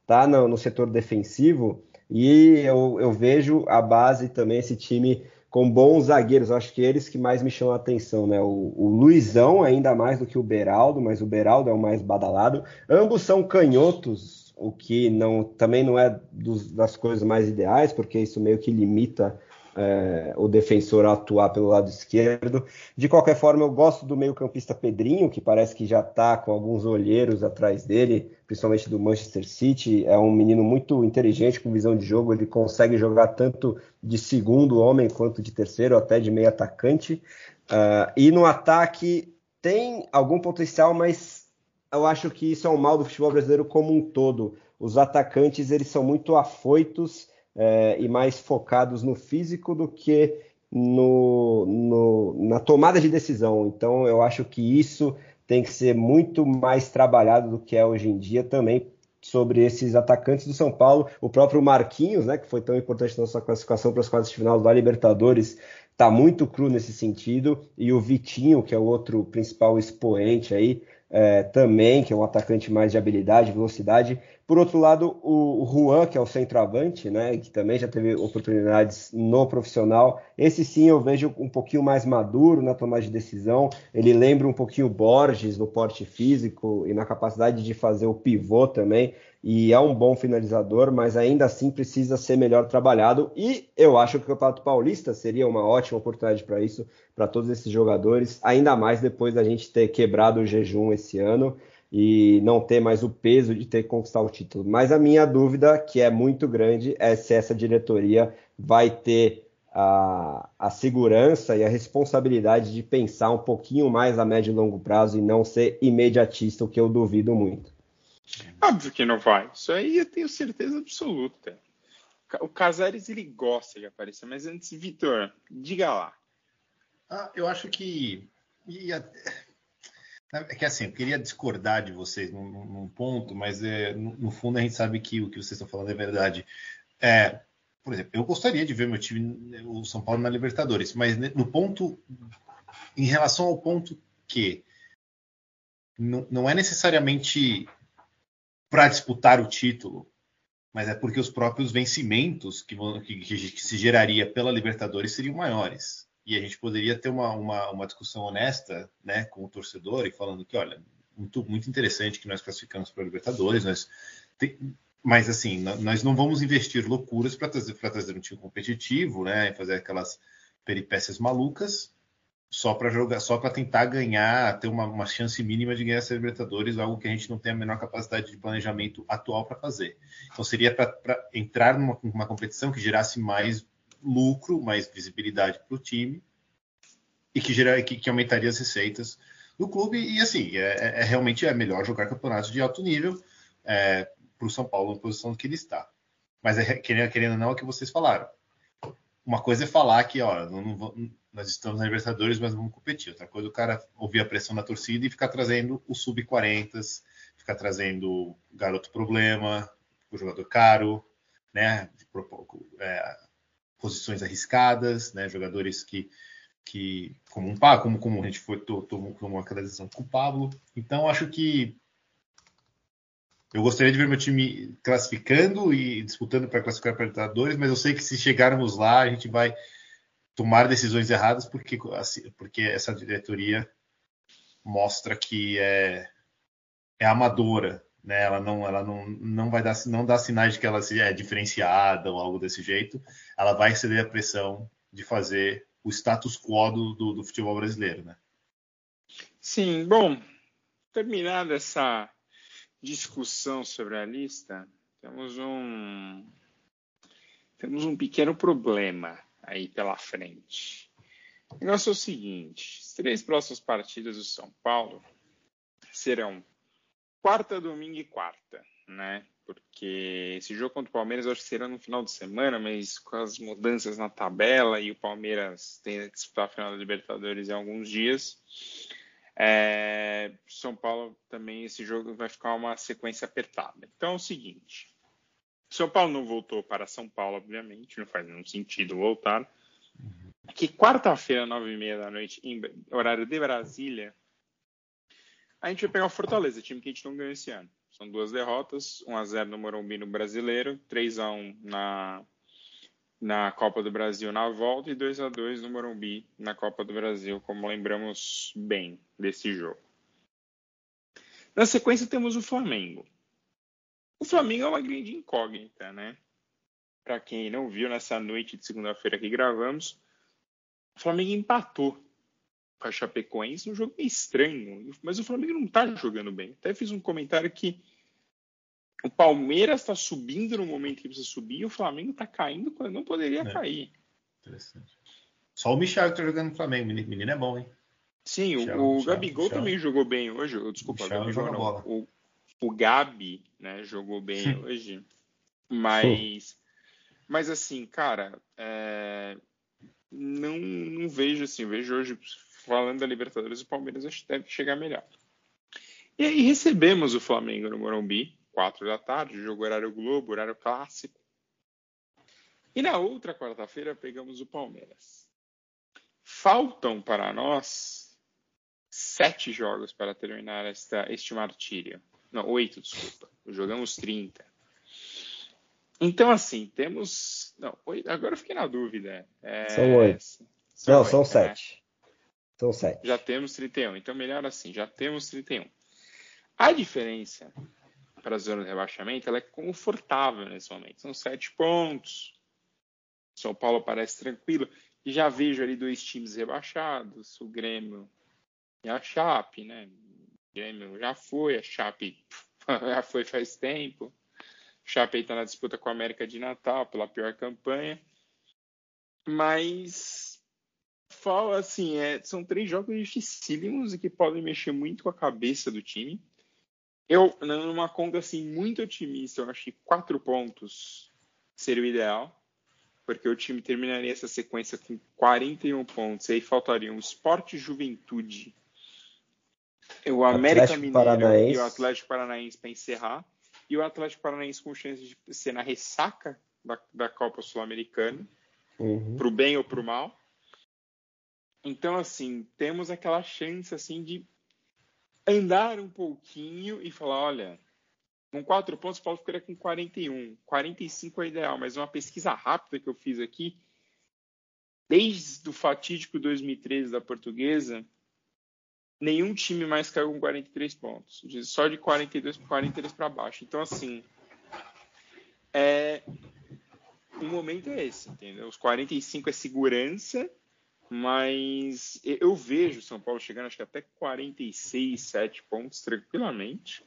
tá no, no setor defensivo e eu, eu, vejo a base também, esse time com bons zagueiros. Acho que eles que mais me chamam a atenção, né? O, o Luizão, ainda mais do que o Beraldo, mas o Beraldo é o mais badalado. Ambos são canhotos, o que não, também não é dos, das coisas mais ideais, porque isso meio que limita é, o defensor a atuar pelo lado esquerdo. De qualquer forma, eu gosto do meio-campista Pedrinho, que parece que já está com alguns olheiros atrás dele, principalmente do Manchester City. É um menino muito inteligente, com visão de jogo. Ele consegue jogar tanto de segundo homem quanto de terceiro, até de meio atacante. Uh, e no ataque tem algum potencial, mas eu acho que isso é um mal do futebol brasileiro como um todo. Os atacantes eles são muito afoitos é, e mais focados no físico do que no, no, na tomada de decisão. Então eu acho que isso tem que ser muito mais trabalhado do que é hoje em dia também sobre esses atacantes do São Paulo. O próprio Marquinhos, né, que foi tão importante na sua classificação para as quartas de final da Libertadores, está muito cru nesse sentido. E o Vitinho, que é o outro principal expoente aí, é, também, que é um atacante mais de habilidade, velocidade. Por outro lado, o, Juan, que é o centroavante, né, que também já teve oportunidades no profissional, esse sim eu vejo um pouquinho mais maduro na tomada de decisão. Ele lembra um pouquinho o Borges no porte físico e na capacidade de fazer o pivô também e é um bom finalizador, mas ainda assim precisa ser melhor trabalhado. E eu acho que o Campeonato Paulista seria uma ótima oportunidade para isso, para todos esses jogadores, ainda mais depois da gente ter quebrado o jejum esse ano e não ter mais o peso de ter que conquistar o título. Mas a minha dúvida, que é muito grande, é se essa diretoria vai ter a, a, segurança e a responsabilidade de pensar um pouquinho mais a médio e longo prazo e não ser imediatista, o que eu duvido muito. Óbvio que não vai. Isso aí eu tenho certeza absoluta. O Casares ele gosta de aparecer, mas antes, Vitor, diga lá. Ah, eu acho que. É que assim, eu queria discordar de vocês num, num ponto, mas é, no, no, fundo a gente sabe que o que vocês estão falando é verdade. É, por exemplo, eu gostaria de ver meu time, o São Paulo, na Libertadores, mas no ponto. Em relação ao ponto que não, não é necessariamente para disputar o título, mas é porque os próprios vencimentos que, que, que, se geraria pela Libertadores seriam maiores. E a gente poderia ter uma, uma, uma discussão honesta né, com o torcedor e falando que, olha, muito, muito interessante que nós classificamos para a Libertadores, nós mas assim, nós não vamos investir loucuras para trazer, trazer um time competitivo, né, fazer aquelas peripécias malucas, só para jogar, só para tentar ganhar, ter uma, uma, chance mínima de ganhar essa Libertadores, algo que a gente não tem a menor capacidade de planejamento atual para fazer. Então seria para entrar numa, numa, competição que gerasse mais lucro, mais visibilidade para o time e que, gerar, que, que, aumentaria as receitas do clube. E assim, é, é, é realmente é melhor jogar campeonatos de alto nível é, para o São Paulo na posição que ele está. Mas é, querendo, querendo ou não, é o que vocês falaram. Uma coisa é falar que, ó, não, não nós estamos na Libertadores, mas vamos competir. Outra coisa, o cara ouvir a pressão da torcida e ficar trazendo o sub-40, ficar trazendo garoto problema, o jogador caro, né? É, posições arriscadas, né? Jogadores que, que como um como, como a gente foi tomou, tomou aquela decisão com o Pablo. Então, acho que eu gostaria de ver meu time classificando e disputando para classificar para Libertadores, mas eu sei que se chegarmos lá, a gente vai tomar decisões erradas porque, assim, porque essa diretoria mostra que é, é amadora, né? Ela não, ela não, não vai dar, não dá sinais de que ela é diferenciada ou algo desse jeito. Ela vai ceder a pressão de fazer o status quo do, do, do futebol brasileiro, né? Sim, bom, terminada essa discussão sobre a lista, temos um temos um pequeno problema aí pela frente. O negócio é o seguinte: as três próximas partidas do São Paulo serão quarta, domingo e quarta, né? Porque esse jogo contra o Palmeiras eu acho que será no final de semana, mas com as mudanças na tabela e o Palmeiras tem que disputar a final da Libertadores em alguns dias. É, São Paulo também esse jogo vai ficar uma sequência apertada. Então é o seguinte: são Paulo não voltou para São Paulo, obviamente, não faz nenhum sentido voltar. Que quarta-feira, nove e meia da noite, em horário de Brasília, a gente vai pegar o Fortaleza, time que a gente não ganhou esse ano. São duas derrotas, 1x0 no Morumbi no Brasileiro, 3x1 na, na Copa do Brasil na volta e 2x2 no Morumbi na Copa do Brasil, como lembramos bem desse jogo. Na sequência temos o Flamengo. O Flamengo é uma grande incógnita, né? para quem não viu, nessa noite de segunda-feira que gravamos, o Flamengo empatou com a Chapecoense num jogo meio estranho, mas o Flamengo não está jogando bem. Até fiz um comentário que o Palmeiras está subindo no momento que precisa subir e o Flamengo está caindo quando não poderia é. cair. Interessante. Só o Michel que tá jogando no Flamengo. O menino é bom, hein? Sim, Michel, o, o Michel, Gabigol Michel. também jogou bem hoje. Desculpa, o Gabigol não. O, o Gabi, né, jogou bem hoje. Mas, mas assim, cara, é, não, não vejo assim. Vejo hoje, falando da Libertadores, o Palmeiras acho que deve chegar melhor. E aí recebemos o Flamengo no Morumbi, quatro da tarde, jogo horário Globo, horário clássico. E na outra quarta-feira pegamos o Palmeiras. Faltam para nós sete jogos para terminar esta, este martírio. Não, oito, desculpa. Jogamos 30. Então, assim, temos. Não, agora eu fiquei na dúvida. É... São oito. São Não, oito, são né? sete. São sete. Já temos 31. Então, melhor assim, já temos 31. A diferença para a zona de rebaixamento ela é confortável nesse momento. São sete pontos. São Paulo parece tranquilo. E já vejo ali dois times rebaixados, o Grêmio e a Chape, né? O Grêmio já foi, a Chape já foi faz tempo. Chape está na disputa com a América de Natal pela pior campanha. Mas fala assim, é, são três jogos dificílimos e que podem mexer muito com a cabeça do time. Eu, numa conta assim muito otimista, eu acho que quatro pontos seria o ideal porque o time terminaria essa sequência com 41 pontos. E aí faltariam o Esporte Juventude, o América Mineiro Paranaense. e o Atlético Paranaense para encerrar. E o Atlético Paranaense com chance de ser na ressaca da, da Copa Sul-Americana, uhum. para o bem ou para o mal. Então, assim, temos aquela chance assim de andar um pouquinho e falar, olha, com quatro pontos, o Paulo ficaria com 41. 45 é ideal, mas uma pesquisa rápida que eu fiz aqui, desde o fatídico 2013 da Portuguesa, nenhum time mais caiu com 43 pontos. Só de 42 para 43 para baixo. Então, assim, é... o momento é esse, entendeu? Os 45 é segurança, mas eu vejo São Paulo chegando acho que até 46, 7 pontos tranquilamente.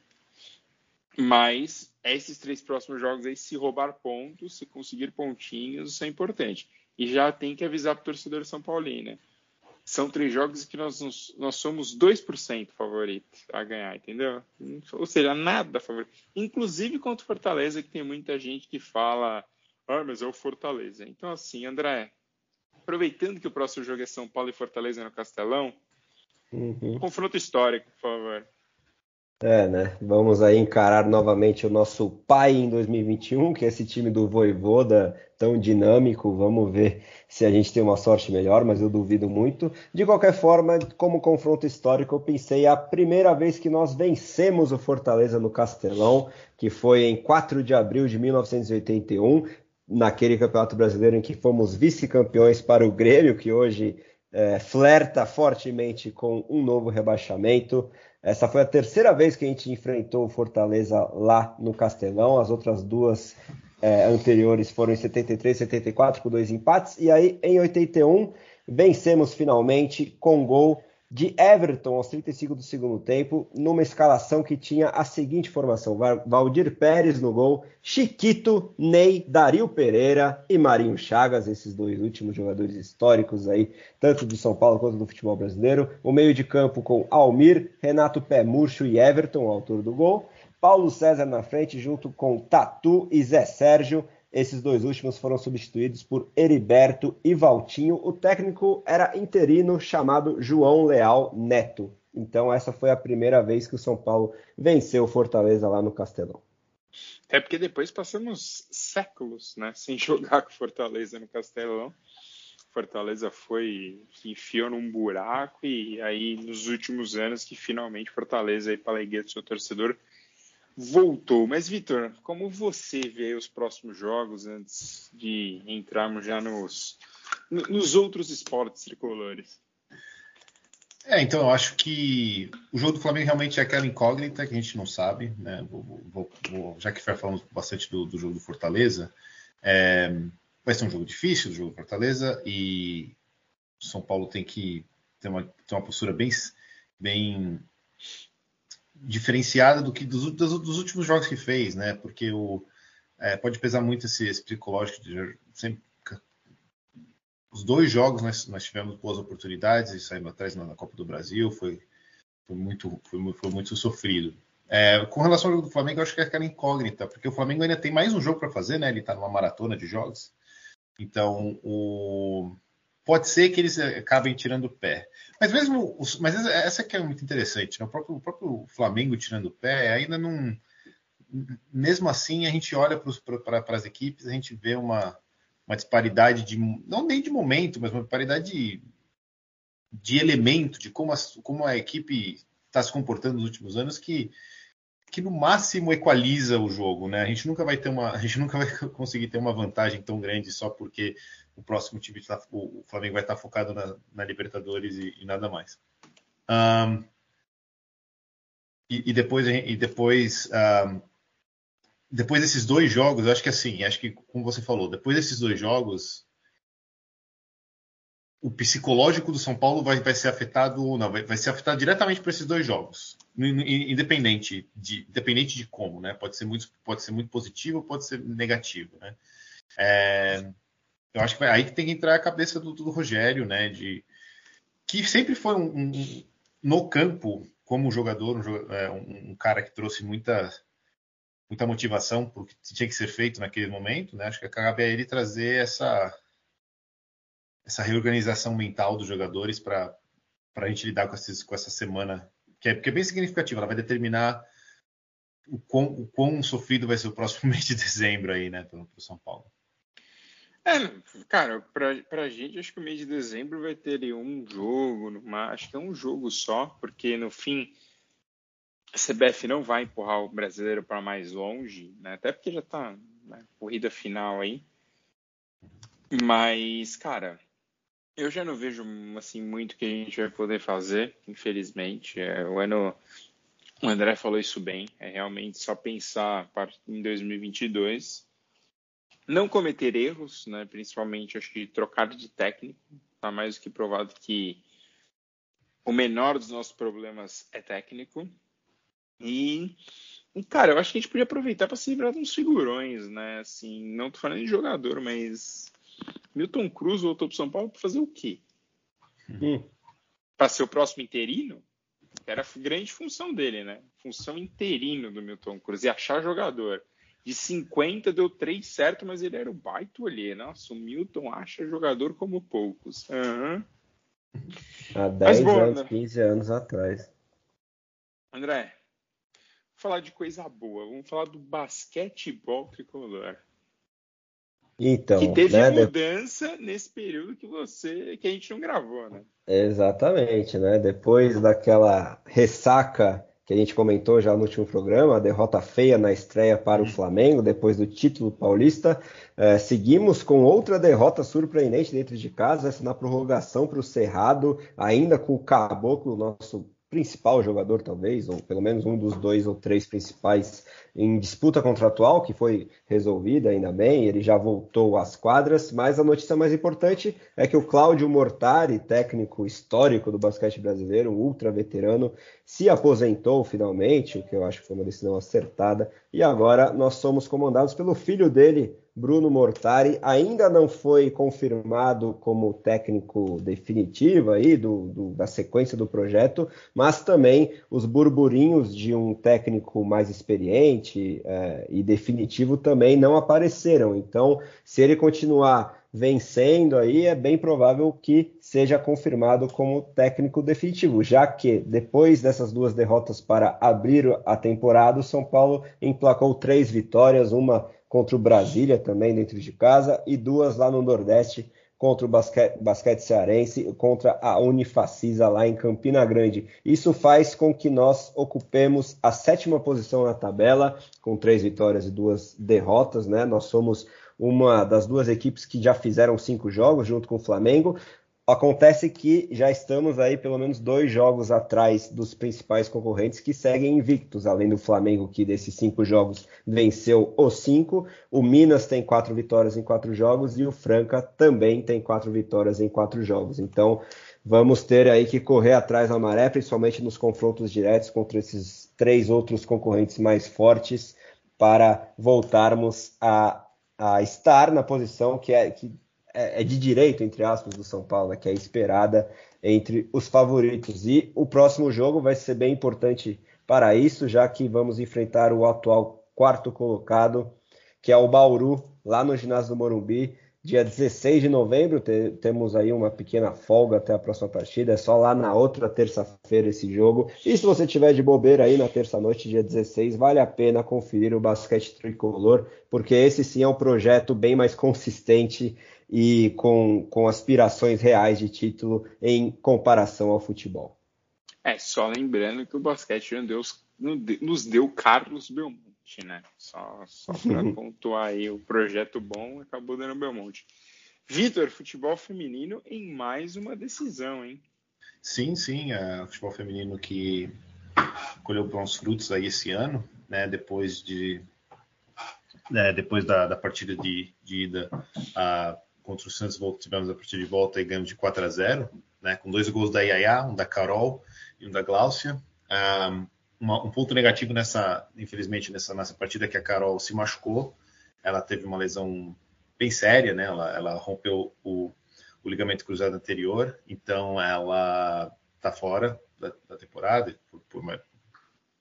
Mas esses três próximos jogos aí, se roubar pontos, se conseguir pontinhos, isso é importante. E já tem que avisar para o torcedor São Paulino, né? São três jogos que nós, nós somos 2% favorito a ganhar, entendeu? Ou seja, nada favorito. Inclusive contra o Fortaleza, que tem muita gente que fala, ah, mas é o Fortaleza. Então, assim, André, aproveitando que o próximo jogo é São Paulo e Fortaleza no Castelão, uhum. confronto histórico, por favor. É, né? Vamos aí encarar novamente o nosso pai em 2021, que é esse time do Voivoda tão dinâmico. Vamos ver se a gente tem uma sorte melhor, mas eu duvido muito. De qualquer forma, como confronto histórico, eu pensei a primeira vez que nós vencemos o Fortaleza no Castelão, que foi em 4 de abril de 1981, naquele Campeonato Brasileiro em que fomos vice-campeões para o Grêmio, que hoje é, flerta fortemente com um novo rebaixamento. Essa foi a terceira vez que a gente enfrentou o Fortaleza lá no Castelão. As outras duas é, anteriores foram em 73 74 com dois empates. E aí, em 81, vencemos finalmente com gol de Everton aos 35 do segundo tempo, numa escalação que tinha a seguinte formação: Valdir Pérez no gol, Chiquito, Ney, Dario Pereira e Marinho Chagas, esses dois últimos jogadores históricos aí, tanto do São Paulo quanto do futebol brasileiro. O meio de campo com Almir, Renato Pé Murcho e Everton, autor do gol. Paulo César na frente, junto com Tatu e Zé Sérgio. Esses dois últimos foram substituídos por Heriberto e Valtinho. O técnico era interino chamado João Leal Neto. Então essa foi a primeira vez que o São Paulo venceu o Fortaleza lá no Castelão. É porque depois passamos séculos, né, sem jogar com Fortaleza no Castelão. Fortaleza foi enfiou num buraco e aí nos últimos anos que finalmente Fortaleza aí para a alegria do seu torcedor voltou. Mas, Vitor, como você vê os próximos jogos antes de entrarmos já nos, nos outros esportes tricolores? É, então eu acho que o jogo do Flamengo realmente é aquela incógnita que a gente não sabe, né? Vou, vou, vou, já que falamos bastante do, do, jogo do Fortaleza, É, vai ser um jogo difícil, o jogo Fortaleza, e São Paulo tem que ter uma, ter uma postura bem, bem diferenciada do que dos, dos, dos, últimos jogos que fez, né? Porque o, é, pode pesar muito esse, esse psicológico de sempre, os dois jogos nós, nós, tivemos boas oportunidades e saímos atrás na, na Copa do Brasil, foi, foi, muito, foi, foi muito sofrido. É, com relação ao jogo do Flamengo, eu acho que é aquela incógnita, porque o Flamengo ainda tem mais um jogo para fazer, né? Ele está numa maratona de jogos. Então, o... pode ser que eles acabem tirando o pé. Mas mesmo, mas essa que é muito interessante, né? o, próprio, o próprio Flamengo tirando o pé ainda não. Mesmo assim, a gente olha para as equipes, a gente vê uma, uma disparidade de, não nem de momento, mas uma disparidade de, de elemento, de como a, como a equipe está se comportando nos últimos anos, que que no máximo equaliza o jogo, né? A gente nunca vai ter uma, a gente nunca vai conseguir ter uma vantagem tão grande só porque o próximo time tá, o Flamengo vai estar focado na, na Libertadores e, e, nada mais. Um, e, e, depois e depois um, depois desses dois jogos, eu acho que assim, acho que como você falou, depois desses dois jogos o psicológico do São Paulo vai, vai ser afetado ou não, vai, vai ser afetado diretamente por esses dois jogos, independente de, independente de como, né? Pode ser muito, pode ser muito positivo, pode ser negativo, né? É, eu acho que aí que tem que entrar a cabeça do, do Rogério, né? De que sempre foi um, um no campo como jogador, um, é, um, um, cara que trouxe muita muita motivação para o que tinha que ser feito naquele momento, né? Acho que cabe a ele trazer essa essa reorganização mental dos jogadores para a gente lidar com, esses, com, essa semana, que é, é bem significativa. Ela vai determinar o quão, o quão sofrido vai ser o próximo mês de dezembro aí, né, para o São Paulo. É, cara, para a gente, acho que o mês de dezembro vai ter um jogo, acho que é um jogo só, porque no fim a CBF não vai empurrar o brasileiro para mais longe, né? até porque já está né, corrida final aí. Mas, cara, eu já não vejo assim muito que a gente vai poder fazer, infelizmente. É, o ano, o André falou isso bem. É realmente só pensar em 2022, não cometer erros, né? Principalmente acho que trocar de técnico. Tá mais do que provado que o menor dos nossos problemas é técnico. E, cara, eu acho que a gente podia aproveitar para se livrar de uns figurões, né? Assim, não tô falando de jogador, mas Milton Cruz voltou para São Paulo para fazer o quê? Hum. Para ser o próximo interino? Era a grande função dele, né? Função interino do Milton Cruz e achar jogador. De 50 deu 3 certo, mas ele era o baito ali. Nossa, o Milton acha jogador como poucos. Uhum. Há 10 bom, anos, né? 15 anos atrás. André, vou falar de coisa boa. Vamos falar do basquetebol tricolor. Então, que teve né, mudança de... nesse período que você que a gente não gravou, né? Exatamente, né? Depois daquela ressaca que a gente comentou já no último programa, a derrota feia na estreia para o uhum. Flamengo, depois do título paulista, é, seguimos com outra derrota surpreendente dentro de casa, essa na prorrogação para o Cerrado, ainda com o Caboclo, nosso principal jogador, talvez, ou pelo menos um dos dois ou três principais em disputa contratual, que foi resolvida ainda bem, ele já voltou às quadras, mas a notícia mais importante é que o Cláudio Mortari, técnico histórico do basquete brasileiro, ultra veterano, se aposentou finalmente, o que eu acho que foi uma decisão acertada, e agora nós somos comandados pelo filho dele, Bruno Mortari ainda não foi confirmado como técnico definitivo aí do, do, da sequência do projeto, mas também os burburinhos de um técnico mais experiente é, e definitivo também não apareceram. Então, se ele continuar vencendo aí, é bem provável que seja confirmado como técnico definitivo, já que depois dessas duas derrotas para abrir a temporada, o São Paulo emplacou três vitórias, uma contra o Brasília também dentro de casa e duas lá no Nordeste contra o basquete, basquete cearense, contra a Unifacisa lá em Campina Grande. Isso faz com que nós ocupemos a sétima posição na tabela, com três vitórias e duas derrotas, né? Nós somos uma das duas equipes que já fizeram cinco jogos junto com o Flamengo. Acontece que já estamos aí pelo menos dois jogos atrás dos principais concorrentes que seguem invictos, além do Flamengo, que desses cinco jogos venceu os cinco. O Minas tem quatro vitórias em quatro jogos e o Franca também tem quatro vitórias em quatro jogos. Então vamos ter aí que correr atrás da maré, principalmente nos confrontos diretos contra esses três outros concorrentes mais fortes, para voltarmos a, a estar na posição que é. Que é, é, de direito, entre aspas, do São Paulo, né, que é esperada entre os favoritos. E o próximo jogo vai ser bem importante para isso, já que vamos enfrentar o atual quarto colocado, que é o Bauru, lá no ginásio do Morumbi. Dia 16 de novembro, te, temos aí uma pequena folga até a próxima partida. É só lá na outra terça-feira esse jogo. E se você tiver de bobeira aí na terça-noite, dia 16, vale a pena conferir o basquete tricolor, porque esse sim é um projeto bem mais consistente e com, com aspirações reais de título em comparação ao futebol. É, só lembrando que o basquete Deus, nos deu Carlos Belmonte, né? Só, só para pontuar aí o projeto bom, acabou dando Belmonte. Vitor, futebol feminino em mais uma decisão, hein? Sim, sim, é, futebol feminino que colheu bons frutos aí esse ano, né? Depois de é, depois da, da partida de, de ida a contra o Santos tivemos a partida de volta e ganhamos de 4 a 0, né, com dois gols da Yaya, um da Carol e um da Gláucia. Um, uma, um ponto negativo nessa, infelizmente, nessa, nessa partida é que a Carol se machucou. Ela teve uma lesão bem séria, né? Ela, ela rompeu o, o, ligamento cruzado anterior, então ela está fora da, da, temporada, por, por uma,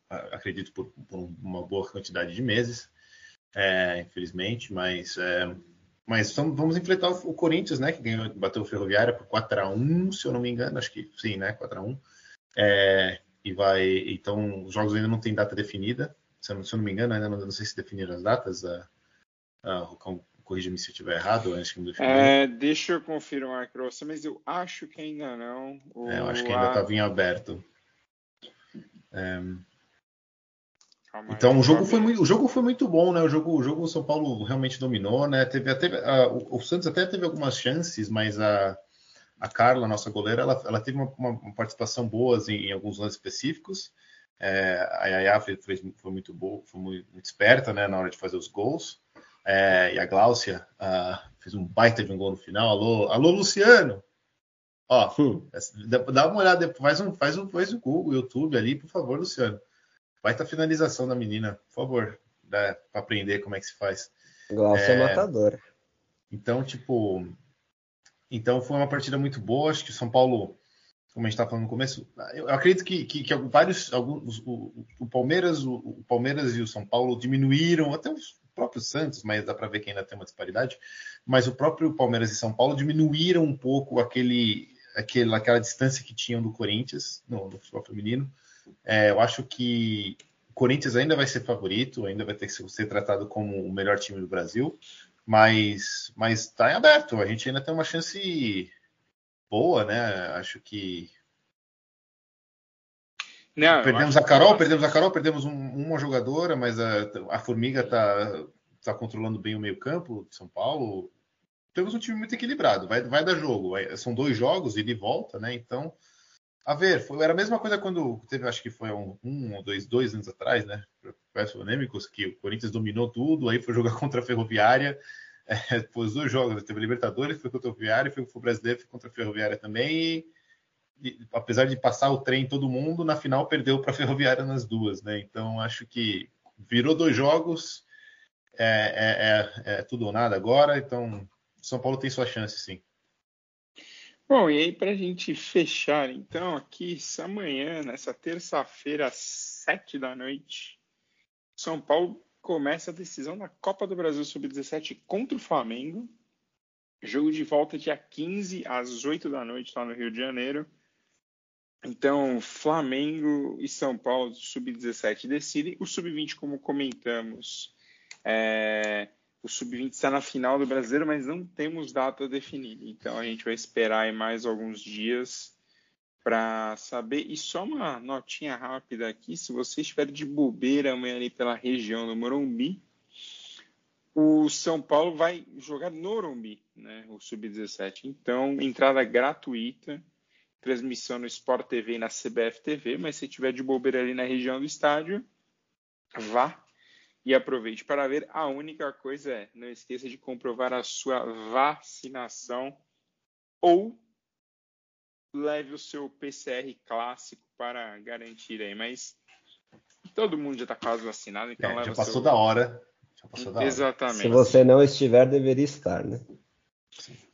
acredito por, por, uma boa quantidade de meses, é, infelizmente, mas é, mas vamos enfrentar o Corinthians, né? Que ganhou, bateu o Ferroviária por 4 a 1 se eu não me engano, acho que sim, né? 4 a 1 é, e vai. Então, os jogos ainda não têm data definida. Se eu não, se eu não me engano, ainda não, não, sei se definiram as datas. A, a, corrija-me se eu estiver errado, acho que não. É, deixa eu confirmar você, mas eu acho que ainda não. É, eu acho que ainda estava em aberto. É, então o jogo foi muito, o jogo foi muito bom, né? O jogo, o jogo o São Paulo realmente dominou, né? Teve até o, o, Santos até teve algumas chances, mas a, a Carla, nossa goleira, ela, ela teve uma, uma participação boa em, em, alguns lances específicos. É, a Yaya foi, foi, foi, muito boa, foi muito, muito, esperta, né? Na hora de fazer os gols. É, e a Gláucia uh, fez um baita de um gol no final. Alô, alô Luciano! Ó, hum. dá uma olhada, faz um, faz um, faz um Google, YouTube ali, por favor, Luciano. Vai estar finalização da menina, por favor, para aprender como é que se faz. Glaucia é, matadora. Então, tipo, então foi uma partida muito boa. Acho que o São Paulo, como a gente estava falando no começo, eu acredito que, que, que vários, alguns, o, o, Palmeiras, o, o, Palmeiras e o São Paulo diminuíram, até os próprios Santos, mas dá para ver que ainda tem uma disparidade. Mas o próprio Palmeiras e São Paulo diminuíram um pouco aquele, aquele, aquela distância que tinham do Corinthians no, no futebol feminino. É, eu acho que o Corinthians ainda vai ser favorito, ainda vai ter que ser tratado como o melhor time do Brasil, mas mas está em aberto. A gente ainda tem uma chance boa, né? Acho que não, perdemos a Carol, perdemos a Carol, perdemos um, uma jogadora, mas a, a Formiga está tá controlando bem o meio campo de São Paulo. Temos um time muito equilibrado, vai, vai dar jogo. Vai, são dois jogos, ele volta, né? Então a ver, foi, era a mesma coisa quando teve, acho que foi um, um ou dois, dois anos atrás, né? Polêmicos, que o Corinthians dominou tudo, aí foi jogar contra a Ferroviária, é, dois jogos, teve Libertadores, foi contra a Ferroviária, foi, foi brasileiro, foi contra a Ferroviária também, e, e, apesar de passar o trem todo mundo, na final perdeu para a Ferroviária nas duas, né? Então acho que virou dois jogos, é, é, é, é tudo ou nada agora, então São Paulo tem sua chance, sim. Bom, e aí para a gente fechar, então, aqui amanhã, nessa terça-feira, às sete da noite, São Paulo começa a decisão da Copa do Brasil Sub-17 contra o Flamengo. Jogo de volta dia 15 às 8 da noite lá no Rio de Janeiro. Então, Flamengo e São Paulo Sub-17 decidem. O Sub-20, como comentamos, é, o sub-20 está na final do brasileiro, mas não temos data definida. Então a gente vai esperar mais alguns dias para saber. E só uma notinha rápida aqui: se você estiver de bobeira amanhã ali pela região do Morumbi, O São Paulo vai jogar no Morumbi, né? O Sub-17. Então, entrada gratuita, transmissão no Sport TV e na CBF TV, mas se tiver de bobeira ali na região do estádio, vá e aproveite para ver. A única coisa é, não esqueça de comprovar a sua vacinação ou leve o seu PCR clássico para garantir aí, mas todo mundo já está quase vacinado, então é, já passou seu... da hora. Já passou da Exatamente. Se você não estiver, deveria estar, né?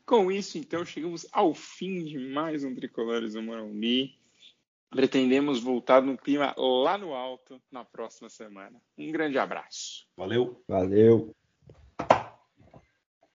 Com isso, então, chegamos ao fim de mais um Tricolores do Morumbi. Pretendemos voltar no clima lá no alto na próxima semana. Um grande abraço. Valeu. Valeu.